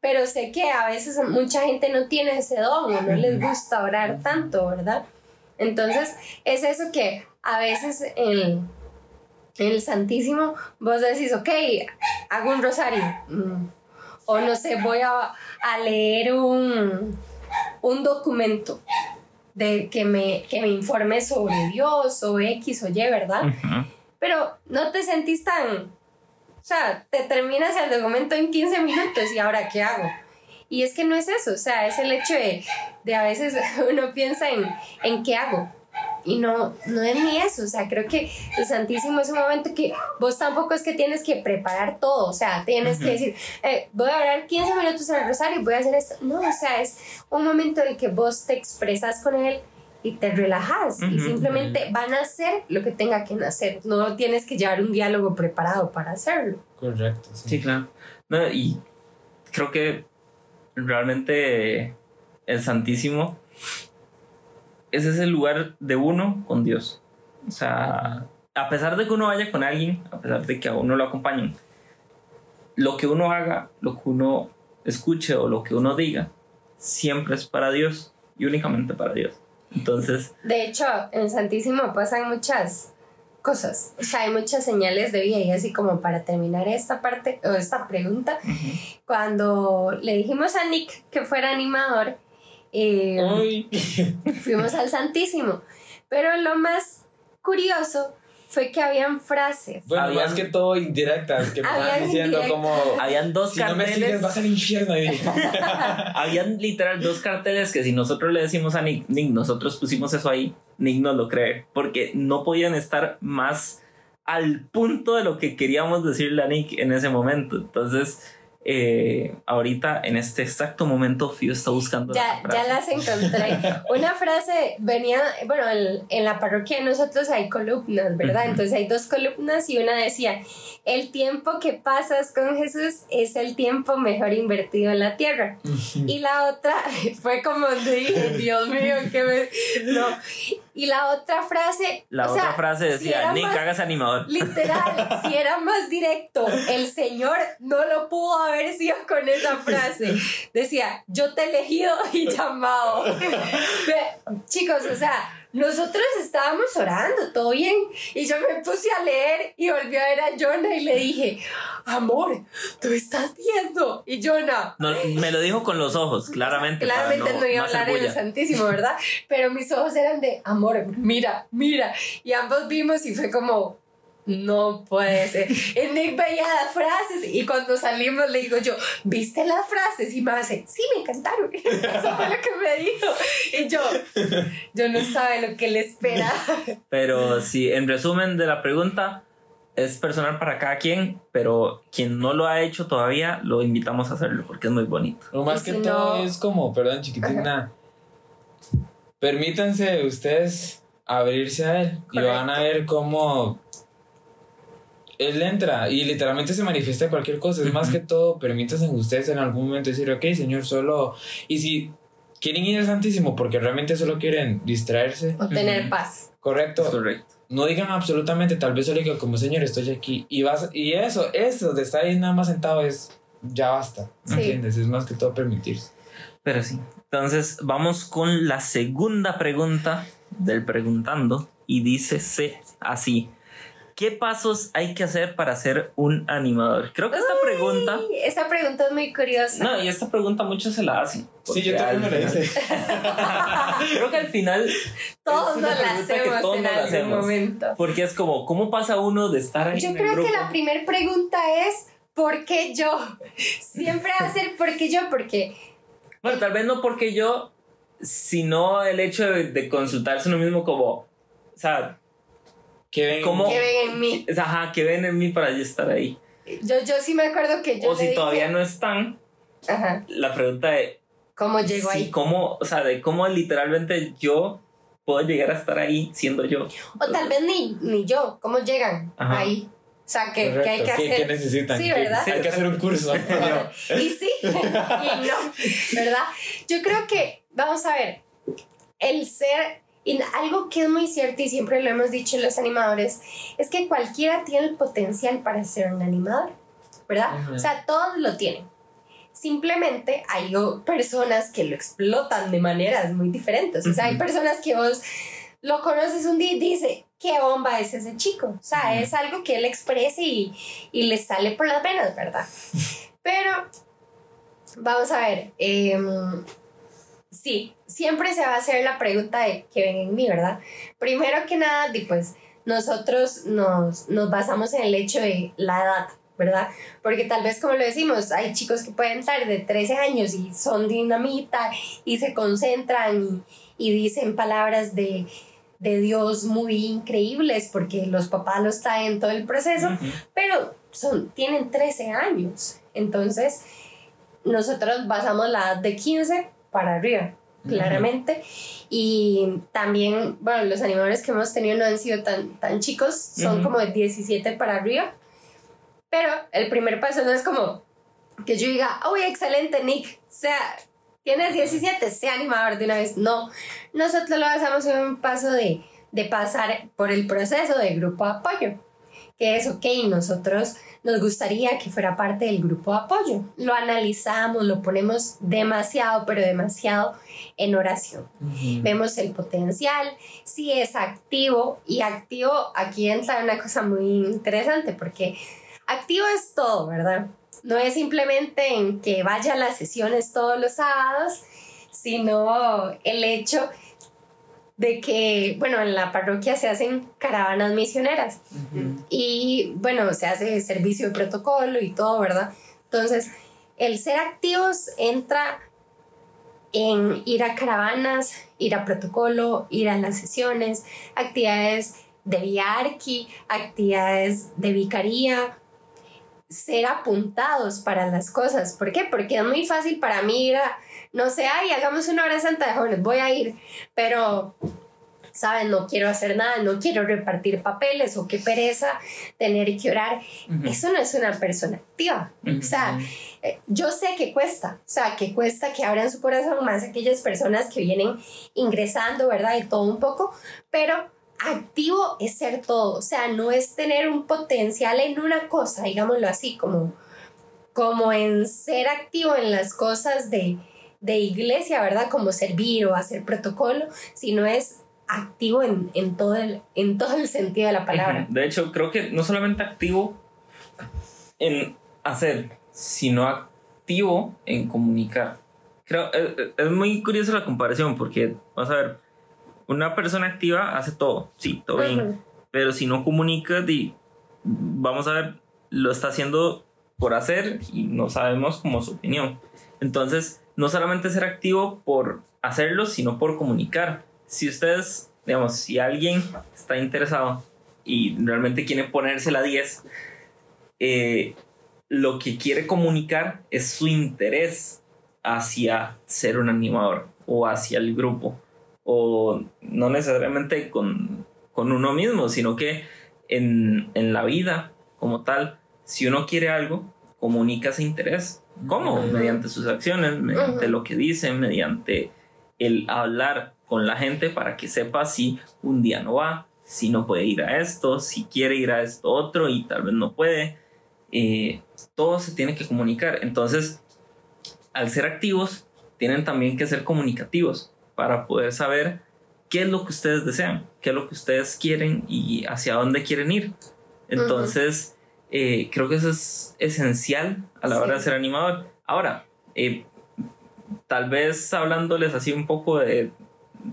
pero sé que a veces mucha gente no tiene ese don o no les gusta orar tanto, ¿verdad? Entonces, es eso que a veces en el Santísimo vos decís, ok, hago un rosario. mm, O no sé, voy a, a leer un, un documento de que me, que me informe sobre Dios o X o Y, ¿verdad? Pero no te sentís tan... O sea, te terminas el documento en 15 minutos y ahora qué hago. Y es que no es eso, o sea, es el hecho de, de a veces *laughs* uno piensa en, en qué hago. Y no, no es ni eso, o sea, creo que el Santísimo es un momento que vos tampoco es que tienes que preparar todo, o sea, tienes que decir, eh, voy a orar 15 minutos en el rosario y voy a hacer esto. No, o sea, es un momento en el que vos te expresas con él y te relajas y simplemente van a hacer lo que tenga que hacer. No tienes que llevar un diálogo preparado para hacerlo. correcto sí. Sí, claro. No, y creo que realmente el Santísimo ese es el lugar de uno con Dios. O sea, a pesar de que uno vaya con alguien, a pesar de que a uno lo acompañen, lo que uno haga, lo que uno escuche o lo que uno diga, siempre es para Dios y únicamente para Dios. Entonces, De hecho, en el Santísimo pasan muchas cosas. O sea, hay muchas señales de vida y así como para terminar esta parte o esta pregunta, cuando le dijimos a Nick que fuera animador, eh, Uy. *laughs* fuimos al Santísimo. Pero lo más curioso fue que habían frases. Bueno, Habían- más que todo indirectas, que me estaban diciendo indirectas. como... habían dos Si no me carteles. sigues, vas al infierno. *laughs* Habían literal dos carteles que si nosotros le decimos a Nick, Nick, nosotros pusimos eso ahí, Nick no lo cree, porque no podían estar más al punto de lo que queríamos decirle a Nick en ese momento. Entonces, eh, ahorita, en este exacto momento, Fio está buscando Ya, la frase. ya las encontré. *laughs* Una frase venía, bueno, en, en la parroquia de nosotros hay columnas, ¿verdad? Entonces hay dos columnas y una decía, el tiempo que pasas con Jesús es el tiempo mejor invertido en la tierra. Y la otra *laughs* fue como dije, Dios mío, que me... No. Y la otra frase... La otra sea, frase si decía, Nick, más- hágase animador. *laughs* Literal, si era más directo, el Señor no lo pudo haber sido con esa frase. Decía, yo te he elegido y llamado. *laughs* Chicos, o sea, nosotros estábamos orando, todo bien, y yo me puse a leer y volví a ver a Jonah y le dije, amor, tú estás viendo. Y Jonah, No, me lo dijo con los ojos, claramente. Claramente no, iba a hablar en el. Santísimo, ¿verdad? *laughs* Pero mis ojos eran de amor, mira, mira. Y ambos vimos y fue como, no puede ser. Y Nick veía las frases y cuando salimos le digo yo, ¿viste las frases? Y me hace, sí, me encantaron. *laughs* Eso fue lo que me dijo. Y yo, yo no sabe lo que le espera. Pero sí, en resumen de la pregunta, es personal para cada quien, pero quien no lo ha hecho todavía, lo invitamos a hacerlo porque es muy bonito. Lo más que si todo no- es como, perdón, chiquitina. Permítanse ustedes abrirse a él y van a ver cómo él entra y literalmente se manifiesta cualquier cosa. Es más que todo, permítanse ustedes en algún momento decir, ok, señor, solo. Y si quieren ir al Santísimo porque realmente solo quieren distraerse. O tener paz. Correcto. Correcto. No digan absolutamente, tal vez solo digan como señor, estoy aquí. Y vas, y eso, eso de estar ahí nada más sentado es ya basta. ¿Me Sí. entiendes? Es más que todo permitirse. Pero sí. Entonces, vamos con la segunda pregunta del preguntando. Y dice se- así. ¿Qué pasos hay que hacer para ser un animador? Creo que esta pregunta... Ay, Esta pregunta es muy curiosa. No, y esta pregunta muchos se la hacen. porque al final- *laughs* Creo que al final Todos es una nos la pregunta que hacemos todos en nos la algún hacemos. momento. Porque es como, ¿cómo pasa uno de estar ahí Yo en el creo que grupo? la primera pregunta es ¿por qué yo? Siempre va a ser ¿por qué yo? Porque Bueno, tal vez no porque yo, sino el hecho de, de consultarse uno mismo como, o sea, Que ven, ¿Cómo? ¿qué ven en mí? ajá, que ven en mí para yo estar ahí. Yo, yo sí me acuerdo que yo o le si dije, todavía no están, Ajá, la pregunta de ¿cómo llego sí, ahí? cómo, o sea, de cómo literalmente yo puedo llegar a estar ahí siendo yo. O tal vez ni, ni yo, ¿cómo llegan Ajá. ahí? O sea, ¿qué. ¿qué hay que ¿Qué- hacer? qué necesitan? Sí, ¿Qué- ¿verdad? Hay que hacer un curso. *laughs* Y sí, *laughs* y no, ¿verdad? Yo creo que, vamos a ver, el ser, y algo que es muy cierto y siempre lo hemos dicho los animadores, es que cualquiera tiene el potencial para ser un animador, ¿verdad? O sea, todos lo tienen. Simplemente hay personas que lo explotan de maneras muy diferentes. O sea, hay personas que vos lo conoces un día y dice, qué bomba es ese chico. O sea, es algo que él expresa y, y le sale por las venas, ¿verdad? *laughs* Pero, vamos a ver, em, sí, siempre se va a hacer la pregunta de qué ven en mí, ¿verdad? Primero que nada, pues nosotros nos, nos basamos en el hecho de la edad, ¿verdad? Porque tal vez, como lo decimos, hay chicos que pueden estar de 13 años y son dinamita y se concentran y, y dicen palabras de, de Dios muy increíbles porque los papás los traen todo el proceso pero son, tienen 13 años. Entonces, nosotros basamos la edad de 15 para arriba, claramente. Y también, bueno, los animadores que hemos tenido no han sido tan, tan chicos, son como de 17 para arriba. Pero el primer paso no es como que yo diga, uy, excelente, Nick. Sea, tienes 17, sea animador de una vez. No, nosotros lo en un paso de, de pasar por el proceso de grupo de apoyo que es, ok, nosotros nos gustaría que fuera parte del grupo de apoyo. Lo analizamos, lo ponemos demasiado, pero demasiado en oración. Vemos el potencial, si es activo, y activo, aquí entra una cosa muy interesante, porque activo es todo, ¿verdad? No es simplemente en que vaya a las sesiones todos los sábados, sino el hecho de que, bueno, en la parroquia se hacen caravanas misioneras y bueno, se hace servicio de protocolo y todo, ¿verdad? Entonces, el ser activos entra en ir a caravanas, ir a protocolo, ir a las sesiones, actividades de viarqui, actividades de vicaría, ser apuntados para las cosas. ¿Por qué? Porque es muy fácil para mí ir a, no sé, ay, hagamos una hora santa de jóvenes, voy a ir, pero ¿saben? No quiero hacer nada, no quiero repartir papeles o qué pereza tener que orar. Eso no es una persona activa. O sea, eh, yo sé que cuesta, o sea, que cuesta que abran su corazón más aquellas personas que vienen ingresando, ¿verdad? Y todo un poco, pero activo es ser todo, o sea, no es tener un potencial en una cosa, digámoslo así, como, como en ser activo en las cosas de, de iglesia, ¿verdad? Como servir o hacer protocolo, sino es activo en, en, todo, el, en todo el sentido de la palabra. De hecho, creo que no solamente activo en hacer, sino activo en comunicar. Creo, es, es muy curiosa la comparación porque, vamos a ver, una persona activa hace todo, sí, todo bien, pero si no comunica, di- vamos a ver, lo está haciendo por hacer y no sabemos como su opinión. Entonces, no solamente ser activo por hacerlo, sino por comunicar. Si ustedes, digamos, si alguien está interesado y realmente quiere ponerse la 10, eh, lo que quiere comunicar es su interés hacia ser un animador o hacia el grupo o no necesariamente con, con uno mismo, sino que en, en la vida como tal, si uno quiere algo, comunica ese interés. ¿Cómo? Mediante sus acciones, mediante lo que dice, mediante el hablar con la gente para que sepa si un día no va, si no puede ir a esto, si quiere ir a esto otro y tal vez no puede. Eh, todo se tiene que comunicar. Entonces, al ser activos, tienen también que ser comunicativos para poder saber qué es lo que ustedes desean, qué es lo que ustedes quieren y hacia dónde quieren ir. Entonces, eh, creo que eso es esencial a la hora de ser animador. Ahora, eh, tal vez hablándoles así un poco de,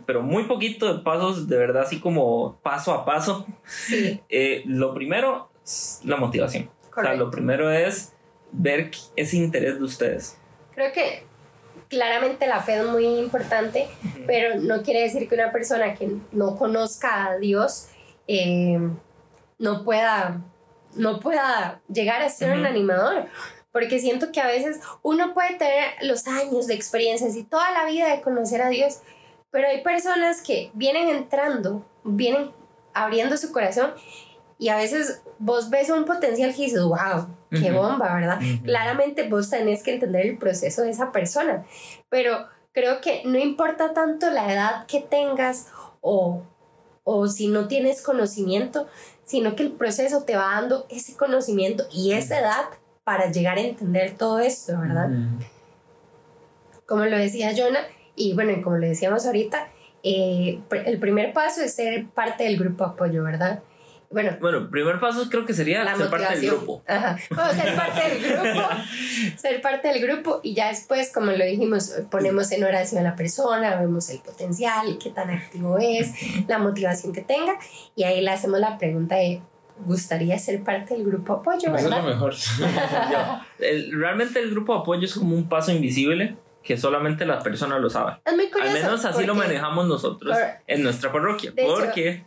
pero muy poquito de pasos, de verdad, así como paso a paso. *laughs* Eh, lo primero es la motivación. O sea, lo primero es ver ese interés de ustedes. Creo que claramente la fe es muy importante, pero no quiere decir que una persona que no conozca a Dios eh, no pueda no pueda llegar a ser un animador. Porque siento que a veces uno puede tener los años de experiencias y toda la vida de conocer a Dios, pero hay personas que vienen entrando, vienen abriendo su corazón y a veces vos ves un potencial que dices, wow, qué bomba, ¿verdad? Claramente vos tenés que entender el proceso de esa persona, pero creo que no importa tanto la edad que tengas o, o si no tienes conocimiento, sino que el proceso te va dando ese conocimiento y esa edad para llegar a entender todo esto, ¿verdad? Como lo decía Jonah, y bueno, como le decíamos ahorita, eh, el primer paso es ser parte del grupo apoyo, ¿verdad? Bueno, bueno, primer paso creo que sería ser parte del grupo. Ajá. ser parte del grupo, ser parte del grupo y ya después, como lo dijimos, ponemos en oración a la persona, vemos el potencial, qué tan activo es, la motivación que tenga y ahí le hacemos la pregunta de gustaría ser parte del grupo apoyo, es lo mejor. *laughs* realmente el grupo apoyo es como un paso invisible que solamente la persona lo sabe. Es muy curioso. Al menos así lo manejamos nosotros en nuestra parroquia. Porque.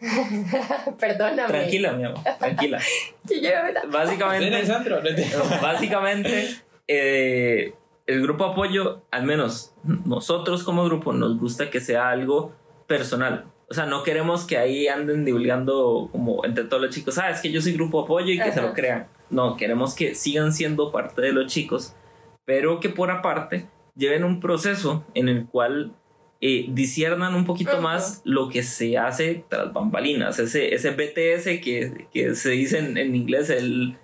*laughs* Perdóname. Tranquila, mi amor. Tranquila. *laughs* básicamente. *laughs* básicamente, eh, el grupo apoyo, al menos nosotros como grupo, nos gusta que sea algo personal. O sea, no queremos que ahí anden divulgando como entre todos los chicos, ah, es que yo soy grupo apoyo y que se lo crean. No, queremos que sigan siendo parte de los chicos, pero que por aparte lleven un proceso en el cual eh, disiernan un poquito más lo que se hace tras bambalinas, ese, ese BTS que, que se dice en, en inglés el,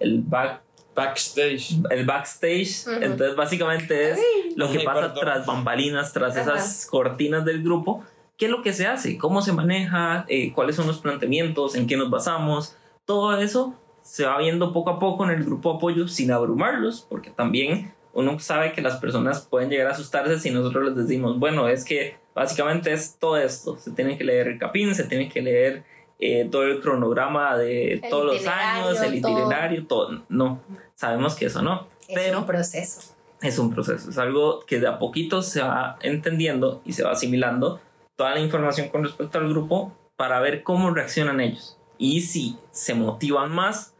el back, backstage. El backstage. Entonces, básicamente es lo que pasa tras bambalinas, tras esas cortinas del grupo. ¿Qué es lo que se hace? ¿Cómo se maneja? Eh, ¿Cuáles son los planteamientos? ¿En qué nos basamos? Todo eso se va viendo poco a poco en el grupo apoyo sin abrumarlos, porque también uno sabe que las personas pueden llegar a asustarse si nosotros les decimos, bueno, es que básicamente es todo esto. Se tiene que leer el capín, se tiene que leer eh, todo el cronograma de todos los años, el itinerario, todo. No, sabemos que eso no. Es un proceso. Es un proceso, es algo que de a poquito se va entendiendo y se va asimilando toda la información con respecto al grupo para ver cómo reaccionan ellos y si se motivan más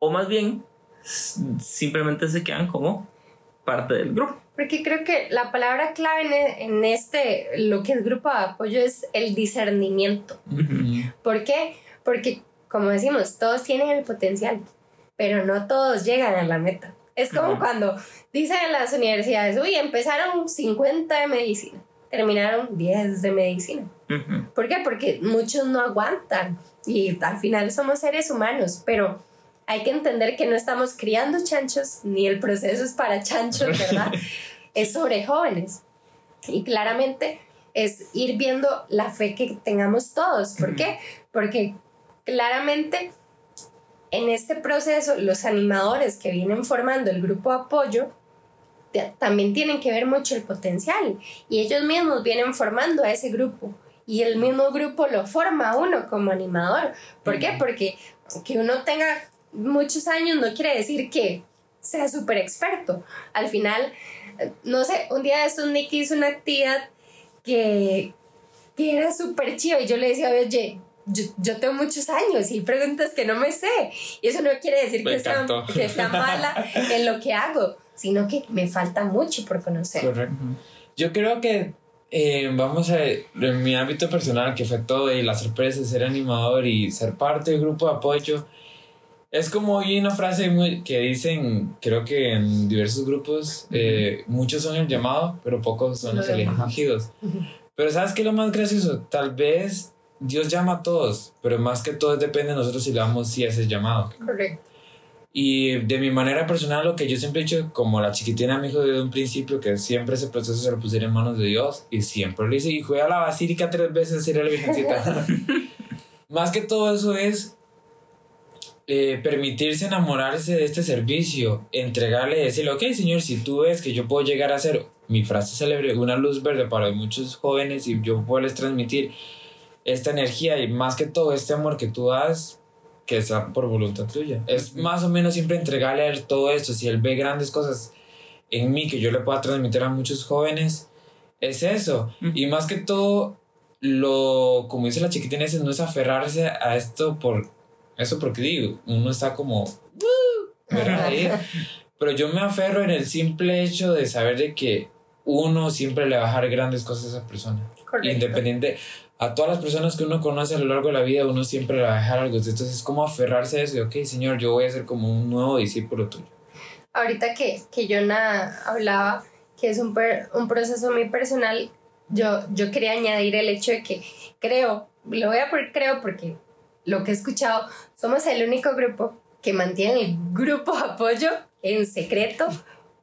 o más bien simplemente se quedan como parte del grupo. Porque creo que la palabra clave en, este, lo que es grupo de apoyo es el discernimiento. ¿Por qué? Porque, como decimos, todos tienen el potencial, pero no todos llegan a la meta. Es como cuando dicen en las universidades, uy, empezaron 50 de medicina, terminaron 10 de medicina. ¿Por qué? Porque muchos no aguantan y al final somos seres humanos, pero hay que entender que no estamos criando chanchos, ni el proceso es para chanchos, ¿verdad? *laughs* es sobre jóvenes. Y claramente es ir viendo la fe que tengamos todos. ¿Por qué? Porque claramente en este proceso los animadores que vienen formando el grupo de apoyo también tienen que ver mucho el potencial y ellos mismos vienen formando a ese grupo y el mismo grupo lo forma uno como animador. ¿Por qué? Porque que uno tenga muchos años no quiere decir que sea súper experto. Al final, no sé, un día de estos Nicky hizo una actividad que, que era súper chiva y yo le decía, oye, yo, yo, tengo muchos años y preguntas que no me sé. Y eso no quiere decir que sea, que sea, mala en lo que hago, sino que me falta mucho por conocer. Correcto. Yo creo que eh, vamos a en mi ámbito personal, que fue todo y la sorpresa de ser animador y ser parte del grupo de apoyo Es como hay una frase muy, que dicen, creo que en diversos grupos, eh, muchos son el llamado, pero pocos son los elegidos. Pero ¿sabes qué es lo más gracioso? Tal vez Dios llama a todos, pero más que todo depende de nosotros si le damos sí a ese llamado. Correcto. Y de mi manera personal, lo que yo siempre he dicho, como la chiquitina me dijo desde un principio, que siempre ese proceso se lo pusiera en manos de Dios, y siempre lo hice, y fui a la basílica tres veces a ir a la virgencita. Más que todo eso es eh, permitirse enamorarse de este servicio, entregarle decirle, ok, Señor, si tú ves que yo puedo llegar a ser, mi frase célebre, una luz verde para muchos jóvenes y yo puedo transmitir esta energía y más que todo este amor que tú das, que sea por voluntad tuya. Es más o menos siempre entregarle a él todo esto. Si él ve grandes cosas en mí que yo le pueda transmitir a muchos jóvenes, es eso. Y más que todo, lo, como dice la chiquitina, ese, no es aferrarse a esto por eso porque digo, uno está como. Pero yo me aferro en el simple hecho de saber de que uno siempre le va a dejar grandes cosas a esa persona. Correcto. Independiente, a todas las personas que uno conoce a lo largo de la vida, uno siempre le va a dejar algo. Entonces es como aferrarse a eso. y, Ok, Señor, yo voy a ser como un nuevo discípulo tuyo. Ahorita que, que Jonah hablaba que es un, per- un proceso muy personal, yo, yo quería añadir el hecho de que creo, lo voy a poner creo porque lo que he escuchado, somos el único grupo que mantiene el grupo apoyo en secreto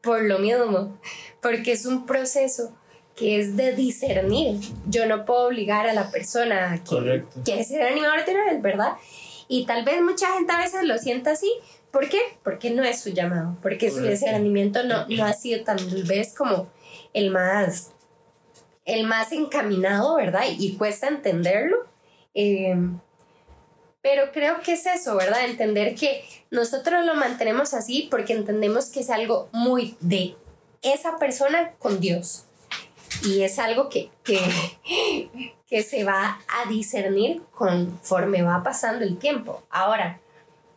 por lo mismo, porque es un proceso que es de discernir. Yo no puedo obligar a la persona que Correcto. quiere ser animador de ¿verdad? Y tal vez mucha gente a veces lo sienta así. ¿Por qué? Porque no es su llamado, porque su discernimiento no, no ha sido tal vez como el más, el más encaminado, ¿verdad? Y cuesta entenderlo. Eh, pero creo que es eso, ¿verdad? Entender que nosotros lo mantenemos así porque entendemos que es algo muy de esa persona con Dios. Y es algo que, que, que se va a discernir conforme va pasando el tiempo. Ahora,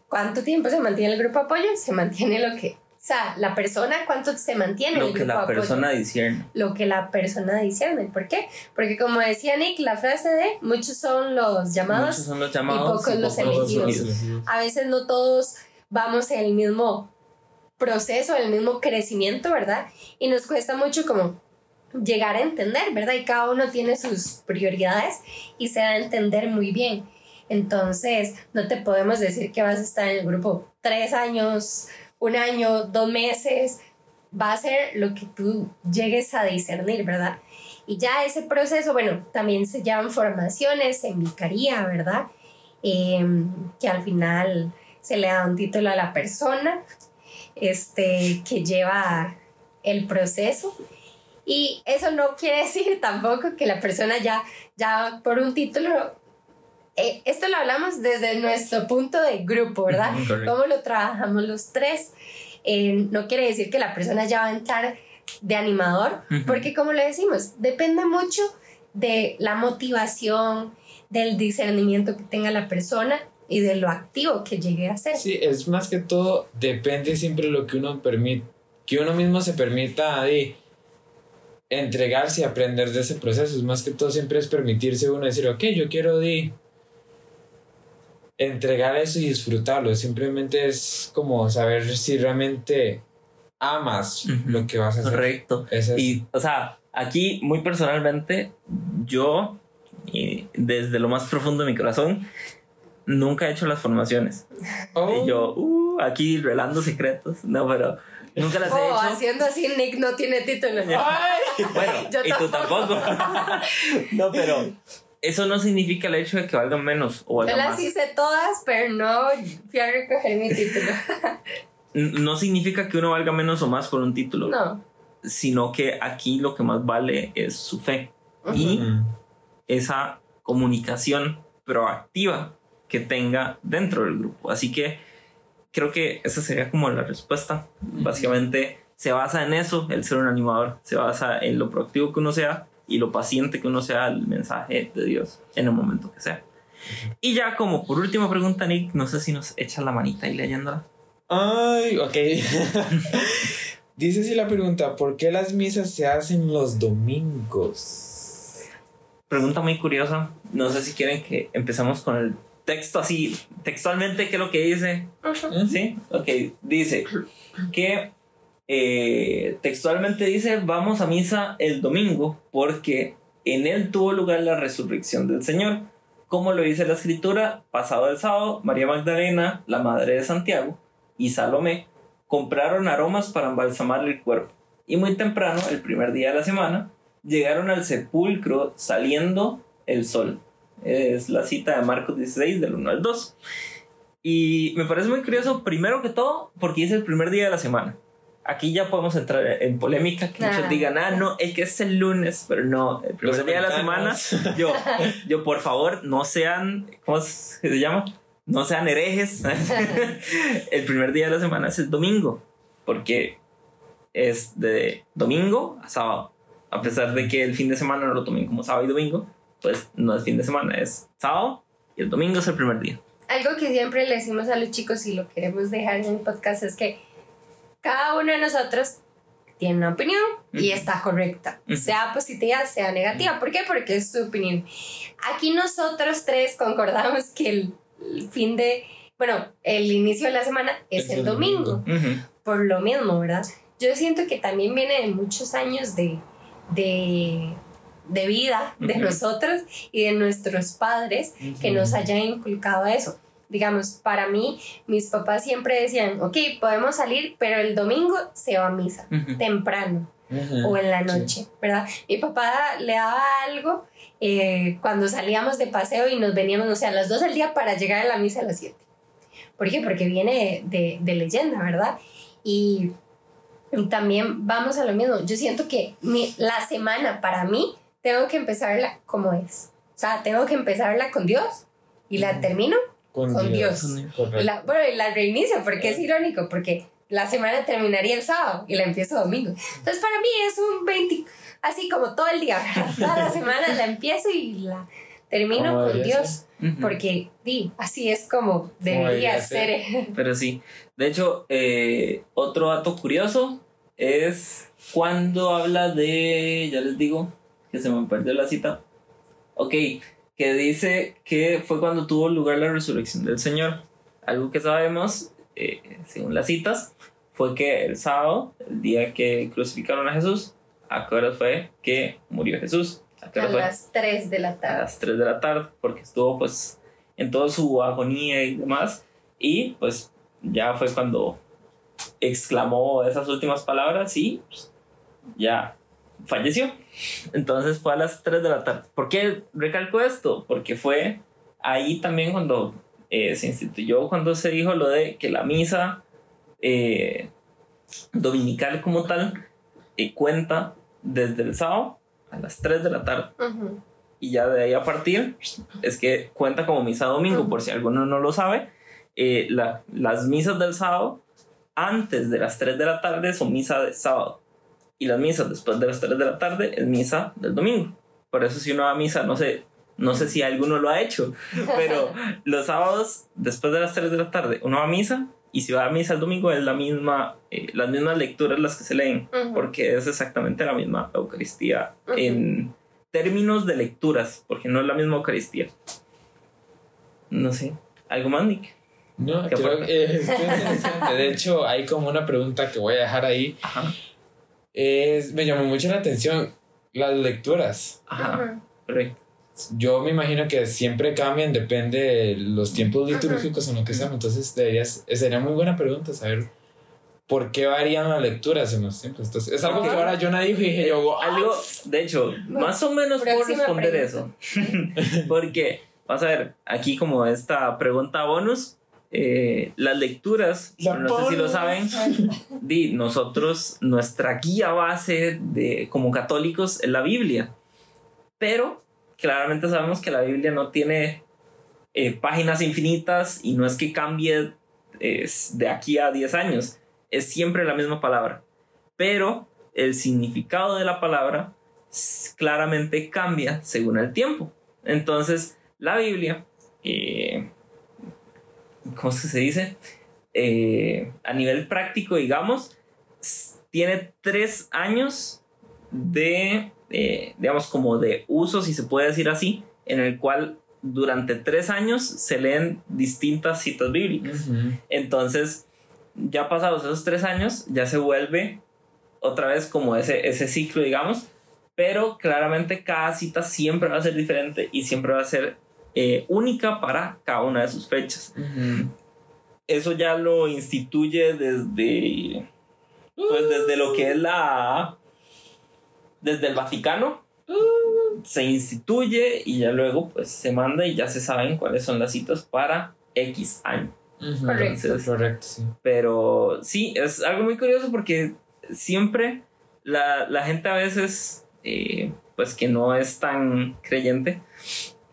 ¿cuánto tiempo se mantiene el grupo apoyo? Se mantiene lo que... O sea, la persona, ¿cuánto se mantiene Lo que la apoyo? persona discierne. lo que la persona discierne. ¿Por qué? Porque como decía Nick, la frase de muchos son los llamados, Muchos son los llamados pocos los elegidos. a veces no todos vamos en el mismo proceso, en el mismo crecimiento, ¿verdad? Y nos cuesta mucho como llegar a entender, ¿verdad? Y cada uno tiene sus prioridades y se da a entender muy bien. Entonces, no te podemos decir que vas a estar en el grupo tres años, un año, dos meses. Va a ser lo que tú llegues a discernir, ¿verdad? Y ya ese proceso, bueno, también se llaman formaciones en vicaría, ¿verdad? Em, que al final se le da un título a la persona este, que lleva el proceso. Y eso no quiere *laughs* decir tampoco que la persona ya, ya por un título, eh, esto lo hablamos desde nuestro punto de grupo, ¿verdad? Correcto. Cómo lo trabajamos los tres. Eh, no quiere decir que la persona ya va a entrar de animador, porque como le decimos, depende mucho de la motivación, del discernimiento que tenga la persona y de lo activo que llegue a ser. Sí, es más que todo, depende siempre de lo que uno permite, que uno mismo se permita de entregarse y aprender de ese proceso. Es más que todo, siempre es permitirse uno decir, ok, yo quiero de entregar eso y disfrutarlo. Simplemente es como saber si realmente amas Ujú. lo que vas a hacer. Correcto. Es- Y, o sea, aquí muy personalmente, yo, y desde lo más profundo de mi corazón, nunca he hecho las formaciones. Oh. Y yo, uh, aquí revelando secretos. No, pero nunca las he Oh, hecho. haciendo así, Nick no tiene título. Ay. Bueno, *laughs* Yo y tú tampoco. *laughs* no, pero eso no significa el hecho de que valgan menos o Yo valgan las más. hice todas, pero no fui a recoger mi título. No significa que uno valga menos o más por un título, No. sino que aquí lo que más vale es su fe y esa comunicación proactiva que tenga dentro del grupo. Así que creo que esa sería como la respuesta. Básicamente se basa en eso, el ser un animador, se basa en lo proactivo que uno sea y lo paciente que uno sea al mensaje de Dios en el momento que sea. Y ya como por última pregunta, Nick, no sé si nos echa la manita y leyéndola. Ay, ok. *laughs* Dice si la pregunta, ¿por qué las misas se hacen los domingos? Pregunta muy curiosa. No sé si quieren que empecemos con el texto así, textualmente, ¿qué es lo que dice? Sí, ok, dice que eh, textualmente dice, vamos a misa el domingo porque en él tuvo lugar la resurrección del Señor. Como lo dice la escritura, pasado el sábado, María Magdalena, la madre de Santiago, y Salomé compraron aromas para embalsamarle el cuerpo. Y muy temprano, el primer día de la semana, llegaron al sepulcro saliendo el sol. Es la cita de Marcos 16, del 1 al 2. Y me parece muy curioso, primero que todo, porque es el primer día de la semana aquí ya podemos entrar en polémica, que muchos digan, ah, no, es que es el lunes, pero no, el primer día de la semana, yo, yo, por favor, no sean, ¿cómo se llama? No sean herejes. *laughs* el primer día de la semana es el domingo, porque es de domingo a sábado. A pesar de que el fin de semana no lo tomen como sábado y domingo, pues no es fin de semana, es sábado y el domingo es el primer día. Algo que siempre le decimos a los chicos y lo queremos dejar en el podcast es que cada uno de nosotros tiene una opinión y está correcta, sea positiva, sea negativa. ¿Por qué? Porque es su opinión. Aquí nosotros tres concordamos que el, fin de, bueno, el inicio de la semana es, el domingo, por lo mismo, ¿verdad? Yo siento que también viene de muchos años de, de, de vida de nosotros y de nuestros padres que nos hayan inculcado eso digamos, para mí, mis papás siempre decían, ok, podemos salir, pero el domingo se va a misa, temprano o en la noche, ¿verdad? Mi papá le daba algo eh, cuando salíamos de paseo y nos veníamos, o sea, a las 2 del día para llegar a la misa a las 7. ¿Por qué? Porque viene de, de, leyenda, ¿verdad? Y, también vamos a lo mismo. Yo siento que mi, la semana para mí tengo que empezarla como es. O sea, tengo que empezarla con Dios y la termino con, Dios. La, bueno, y la reinicio, porque es irónico, porque la semana terminaría el sábado y la empiezo domingo. Entonces, para mí es un 20, así como todo el día, *laughs* toda la semana la empiezo y la termino con Dios, porque sí, así es como debería ser. Pero sí, de hecho, eh, otro dato curioso es cuando habla de, ya les digo, que se me perdió la cita. Ok, que dice que fue cuando tuvo lugar la resurrección del Señor. Algo que sabemos, eh, según las citas, fue que el sábado, el día que crucificaron a Jesús, ¿a qué hora fue que murió Jesús? ¿A, las 3 de la tarde. A las 3 de la tarde, porque estuvo pues en toda su agonía y demás. Y pues ya fue cuando exclamó esas últimas palabras y pues, ya falleció. Entonces fue a las 3 de la tarde. ¿Por qué recalco esto? Porque fue ahí también cuando eh, se instituyó, cuando se dijo lo de que la misa eh, dominical como tal eh, cuenta desde el sábado a las 3 de la tarde. Y ya de ahí a partir es que cuenta como misa domingo, por si alguno no lo sabe. las misas del sábado antes de las 3 de la tarde son misa de sábado y las misas después de las 3 de la tarde es misa del domingo. Por eso si uno va a misa, no sé, no sé si alguno lo ha hecho, *laughs* pero los sábados después de las 3 de la tarde uno va a misa y si va a misa el domingo es la misma, eh, las mismas lecturas las que se leen, porque es exactamente la misma Eucaristía en términos de lecturas, porque no es la misma Eucaristía. No sé, ¿algo más, Nick? No, creo que *laughs* es interesante. De hecho, hay como una pregunta que voy a dejar ahí. Ajá es, me llamó mucho la atención las lecturas. Ajá. Yo me imagino que siempre cambian, depende de los tiempos litúrgicos o lo que sea. Entonces, deberías, sería muy buena pregunta saber por qué varían las lecturas en los tiempos. Entonces, es algo que ahora yo no dije y dije yo, algo, de hecho, más o menos puedo responder eso. *laughs* Porque, vas a ver, aquí como esta pregunta bonus, eh, las lecturas, no sé si lo saben, di, nosotros, nuestra guía base de, como católicos es la Biblia. Pero claramente sabemos que la Biblia no tiene eh, páginas infinitas y no es que cambie de aquí a 10 años, es siempre la misma palabra. Pero el significado de la palabra claramente cambia según el tiempo. Entonces, la Biblia eh, ¿cómo se dice? Eh, a nivel práctico, digamos, tiene tres años de, eh, digamos, como de uso, si se puede decir así, en el cual durante tres años se leen distintas citas bíblicas. Entonces, ya pasados esos tres años, ya se vuelve otra vez como ese, ese ciclo, digamos, pero claramente cada cita siempre va a ser diferente y siempre va a ser eh, única para cada una de sus fechas. Ujú. Eso ya lo instituye desde, pues desde lo que es la, desde el Vaticano. Se instituye y ya luego pues se manda y ya se saben cuáles son las citas para X año. Correcto. Entonces, Correcto, sí. pero sí, es algo muy curioso porque siempre la, la gente a veces, eh, pues que no es tan creyente,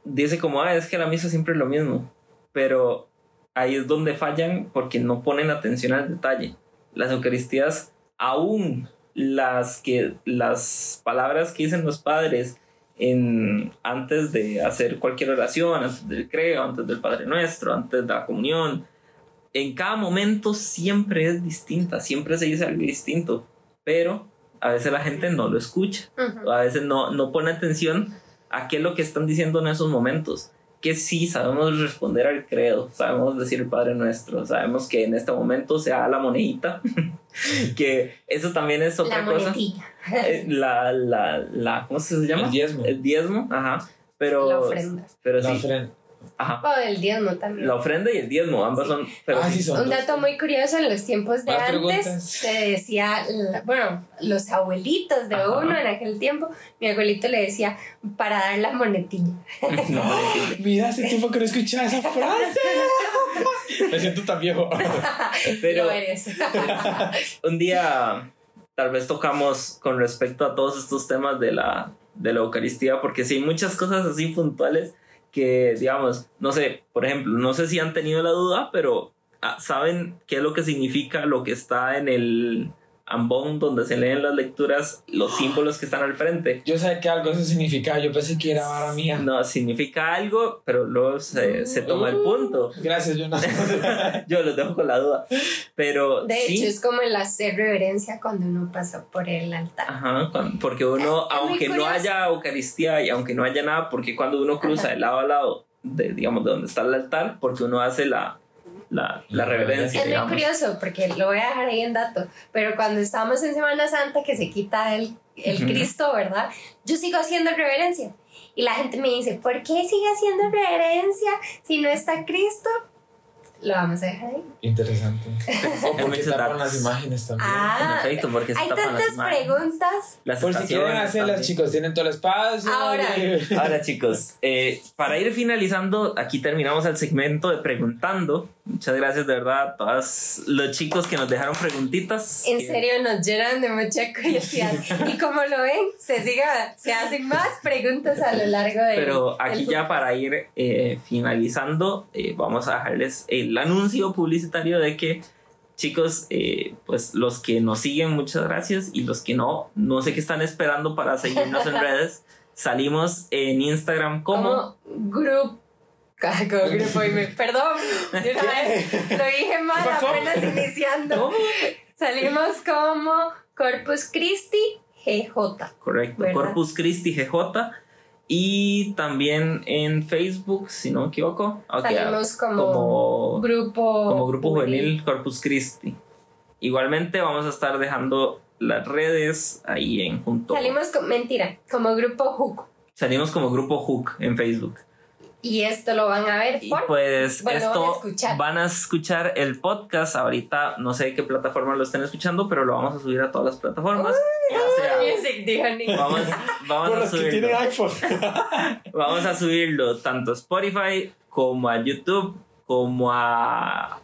dice como, ah, es que la misa siempre es lo mismo. Pero ahí es donde fallan porque no ponen atención al detalle. Las Eucaristías, aún las, que, las palabras que dicen los padres en, antes de hacer cualquier oración, antes del creo, antes del Padre Nuestro, antes de la comunión, en cada momento siempre es distinta, siempre se dice algo distinto, pero a veces la gente no lo escucha, Ujú. a veces no, no pone atención a qué es lo que están diciendo en esos momentos. Que sí, sabemos responder al credo, sabemos decir el Padre Nuestro, sabemos que en este momento se da la monedita, *laughs* que eso también es otra La cosa. Eh, La, la, la, ¿cómo se llama? El diezmo. El diezmo, ajá. Pero, La ofrenda. pero La sí, ofrenda. Ajá. O el diezmo también. La ofrenda y el diezmo, ambas son. Pero Ah, sí, sí son. Un dato muy curioso en los tiempos de antes preguntas. se decía, bueno, los abuelitos de Ajá. uno en aquel tiempo, mi abuelito le decía para dar la monetilla. *laughs* No, Mira, hace tiempo que no escuchaba esa frase. *laughs* Me siento tan viejo. *laughs* pero Lo eres. un día tal vez tocamos con respecto a todos estos temas de la, de la Eucaristía, porque sí hay muchas cosas así puntuales que, digamos, no sé, por ejemplo, no sé si han tenido la duda, pero ah, ¿saben qué es lo que significa lo que está en el ambón donde se leen las lecturas, los símbolos que están al frente? Yo sabía que algo eso significaba. Yo pensé que era vara mía. No, significa algo, pero luego se, se toma el punto. Gracias, Jonathan. Yo *laughs* los dejo con la duda. Pero De sí. hecho, es como el hacer reverencia cuando uno pasa por el altar. Ajá, porque uno, Es aunque no haya Eucaristía y aunque no haya nada, porque cuando uno cruza Ajá. de lado a lado, de, digamos, de donde está el altar, porque uno hace la, la, reverencia, Es muy curioso porque lo voy a dejar ahí en dato, pero cuando estamos en Semana Santa que se quita el, el. Cristo, ¿verdad? Yo sigo haciendo reverencia. Y la gente me dice, ¿por qué sigue haciendo reverencia si no está Cristo? Lo vamos a dejar ahí. Interesante. *laughs* O porque tapan las imágenes también. Ah, En efecto, porque se Hay tapan las tantas imágenes. preguntas. Las Por si quieren hacerlas, chicos, tienen todo el espacio. Ahora. *laughs* Ahora chicos, eh, para ir finalizando, aquí terminamos el segmento de preguntando. Muchas gracias de verdad a todos los chicos que nos dejaron preguntitas. En serio, nos llenan de mucha curiosidad. y como lo ven, se, siga, se hacen más preguntas a lo largo de. Pero aquí ya para ir eh, finalizando, eh, vamos a dejarles el anuncio publicitario de que, chicos, eh, pues los que nos siguen, muchas gracias. Y los que no, no sé qué están esperando para seguirnos en *laughs* redes. Salimos en Instagram como... Como grupo. Como grupo y me- Perdón, *laughs* una vez lo dije mal apenas iniciando. ¿Cómo? Salimos como Corpus Christi GJ. Correcto, ¿Verdad? Corpus Christi GJ. Y también en Facebook, si no me equivoco. Salimos como, como, grupo. como grupo juvenil Corpus Christi. Igualmente vamos a estar dejando las redes ahí en junto. Salimos con. Mentira, como grupo Hook. Salimos como grupo Hook en Facebook. Y esto lo van a ver Y por. pues Bueno, van a esto escuchar. van a escuchar el podcast. Ahorita no sé qué plataforma lo estén escuchando, pero lo vamos a subir a todas las plataformas. Sea- Music, vamos, vamos Por a los que subirlo. tienen iPhone. *laughs* Vamos a subirlo tanto a Spotify como a YouTube como a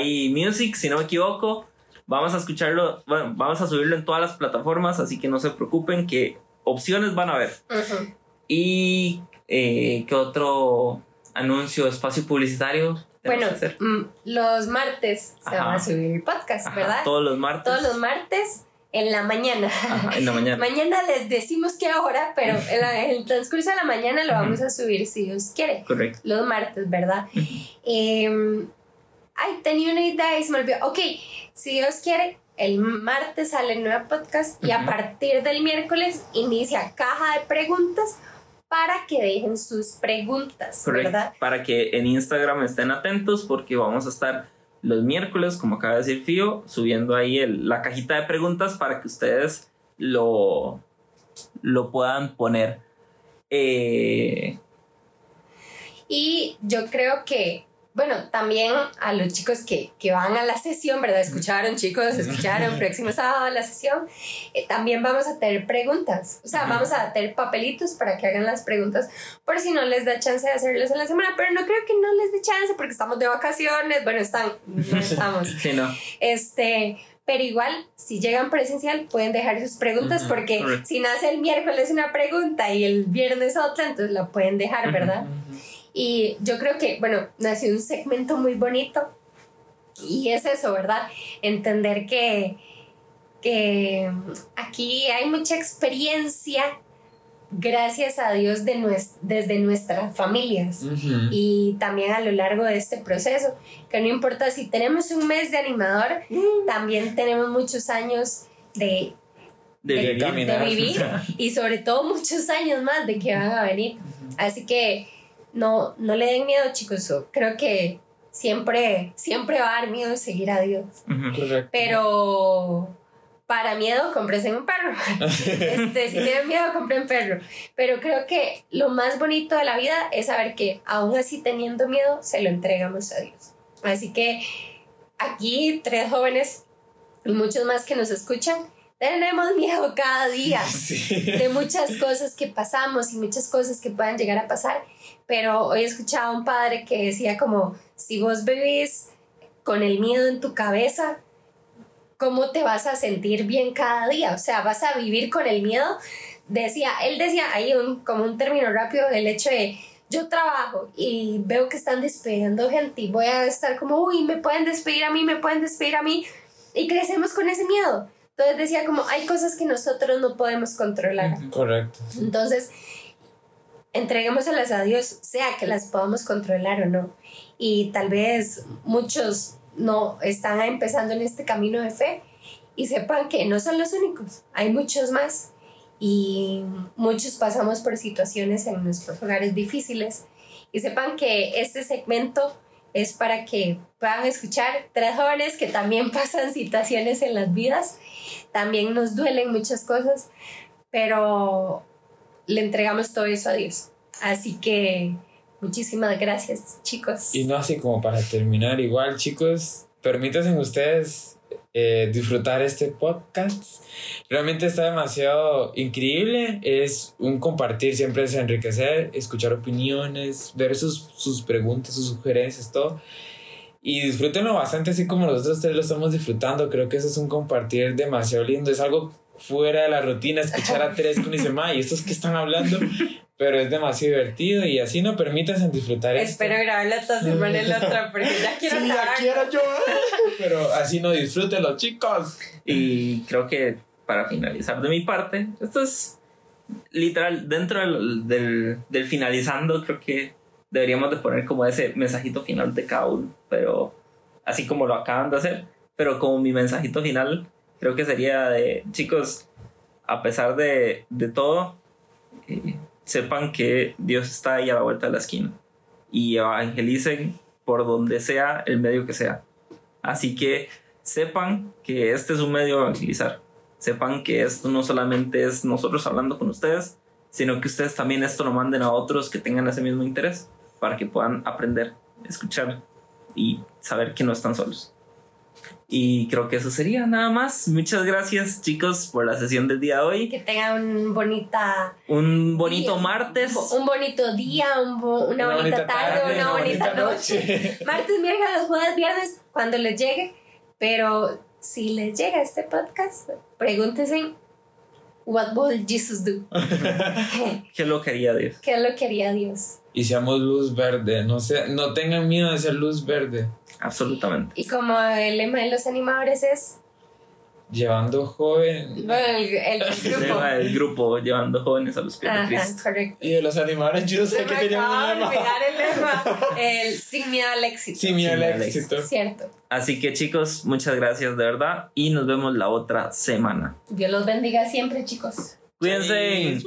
iMusic, si no me equivoco. Vamos a escucharlo, bueno, vamos a subirlo en todas las plataformas, así que no se preocupen que opciones van a ver. Ujú. Y eh, qué otro anuncio, espacio publicitario. Bueno, hacer? mm, los martes se Ajá. van a subir el podcast, Ajá, ¿verdad? Todos los martes. Todos los martes en la mañana. Ajá, en la mañana. *laughs* Mañana les decimos qué hora, pero *laughs* en, la- en el transcurso de la mañana lo vamos a subir si Dios quiere. Correcto. Los martes, ¿verdad? Em, ay, tenía una idea y se me olvidó. Ok, si Dios quiere, el martes sale el nuevo podcast y a partir del miércoles inicia caja de preguntas para que dejen sus preguntas, Correcto. ¿verdad? Para que en Instagram estén atentos porque vamos a estar los miércoles, como acaba de decir Fío, subiendo ahí el- la cajita de preguntas para que ustedes lo, lo puedan poner. Eh, Y yo creo que, bueno, también a los chicos que, que van a la sesión, ¿verdad? Escucharon, chicos, escucharon, *laughs* próximo sábado la sesión, eh, también vamos a tener preguntas. O sea, vamos a tener papelitos para que hagan las preguntas, por si no les da chance de hacerlas en la semana, pero no creo que no les dé chance porque estamos de vacaciones. Bueno, están, no *laughs* estamos. sí, no. Este, pero igual, si llegan presencial, pueden dejar sus preguntas porque correcto. si nace el miércoles una pregunta y el viernes otra, entonces la pueden dejar, ¿verdad? Y yo creo que, bueno, nació un segmento muy bonito y es eso, ¿verdad? Entender que, que aquí hay mucha experiencia, gracias a Dios, de nues- desde nuestras familias Ujú. y también a lo largo de este proceso, que no importa si tenemos un mes de animador, también tenemos muchos años de, De, de- caminar. de vivir *laughs* y sobre todo muchos años más de que van a venir. Así que no, no le den miedo, chicos. Creo que siempre, siempre va a dar miedo seguir a Dios. Pero para miedo, cómprense un perro. *laughs* Este, si tienen miedo, compren perro. Pero creo que lo más bonito de la vida es saber que aún así teniendo miedo, se lo entregamos a Dios. Así que aquí tres jóvenes y muchos más que nos escuchan, tenemos miedo cada día *laughs* Sí. de muchas cosas que pasamos y muchas cosas que puedan llegar a pasar. Pero hoy escuchaba a un padre que decía como, si vos vivís con el miedo en tu cabeza, ¿cómo te vas a sentir bien cada día? O sea, vas a vivir con el miedo. Decía, él decía ahí un, como un término rápido del hecho de, yo trabajo y veo que están despidiendo gente y voy a estar como, uy, me pueden despedir a mí, me pueden despedir a mí. Y crecemos con ese miedo. Entonces decía como, hay cosas que nosotros no podemos controlar. Correcto. Entonces, entreguémoselas a Dios, sea que las podamos controlar o no. Y tal vez muchos no están empezando en este camino de fe y sepan que no son los únicos, hay muchos más y muchos pasamos por situaciones en nuestros hogares difíciles y sepan que este segmento es para que puedan escuchar tres jóvenes que también *laughs* pasan situaciones en las vidas, también nos duelen muchas cosas, pero le entregamos todo eso a Dios. Así que muchísimas gracias, chicos. Y no así como para terminar, igual chicos, permítanse ustedes eh, disfrutar este podcast. Realmente está demasiado increíble. Es un compartir, siempre es enriquecer, escuchar opiniones, ver sus, sus preguntas, sus sugerencias, todo. Y disfrútenlo bastante, así como nosotros tres lo estamos disfrutando. Creo que eso es un compartir demasiado lindo. Es algo fuera de la rutina, escuchar a tres con dice, "Ma, ¿y estos que están hablando? Pero es demasiado divertido y así no permítanse disfrutar esto. Espero grabarla esta semana en la otra porque ya quiero Sí, ya grabar. quiero yo. Pero así no disfrútenlo, chicos. Y creo que para finalizar de mi parte, esto es literal, dentro del, del, del finalizando, creo que deberíamos de poner como ese mensajito final de cada uno, pero así como lo acaban de hacer, pero como mi mensajito final, creo que sería de, chicos, a pesar de, de todo, eh, sepan que Dios está ahí a la vuelta de la esquina y evangelicen por donde sea el medio que sea. Así que sepan que este es un medio de evangelizar. Sepan que esto no solamente es nosotros hablando con ustedes, sino que ustedes también esto lo manden a otros que tengan ese mismo interés para que puedan aprender, escuchar y saber que no están solos. Y creo que eso sería nada más. Muchas gracias chicos por la sesión del día de hoy. Que tengan un bonita Un bonito día, martes. un bonito día, un bo- una, bonita, tarde, una, bonita, noche. *laughs* Martes, miércoles, jueves, viernes, cuando les llegue. Pero si les llega este podcast, pregúntense, what will Jesus do? *laughs* ¿Qué lo quería Dios? ¿Qué lo que haría Dios? Y seamos luz verde. No, se, no tengan miedo de ser luz verde. Absolutamente. Y como el lema de los animadores es, Llevando joven. bueno, el, el *laughs* grupo. Lleva el grupo llevando jóvenes a los pies de Cristo. correcto. Y de los animales, yo sé que de un lema. olvidar el lema. *laughs* El sin miedo al éxito. Sí, el mira el éxito. Cierto. Así que chicos, muchas gracias de verdad y nos vemos la otra semana. Dios los bendiga siempre, chicos. Cuídense. Sí.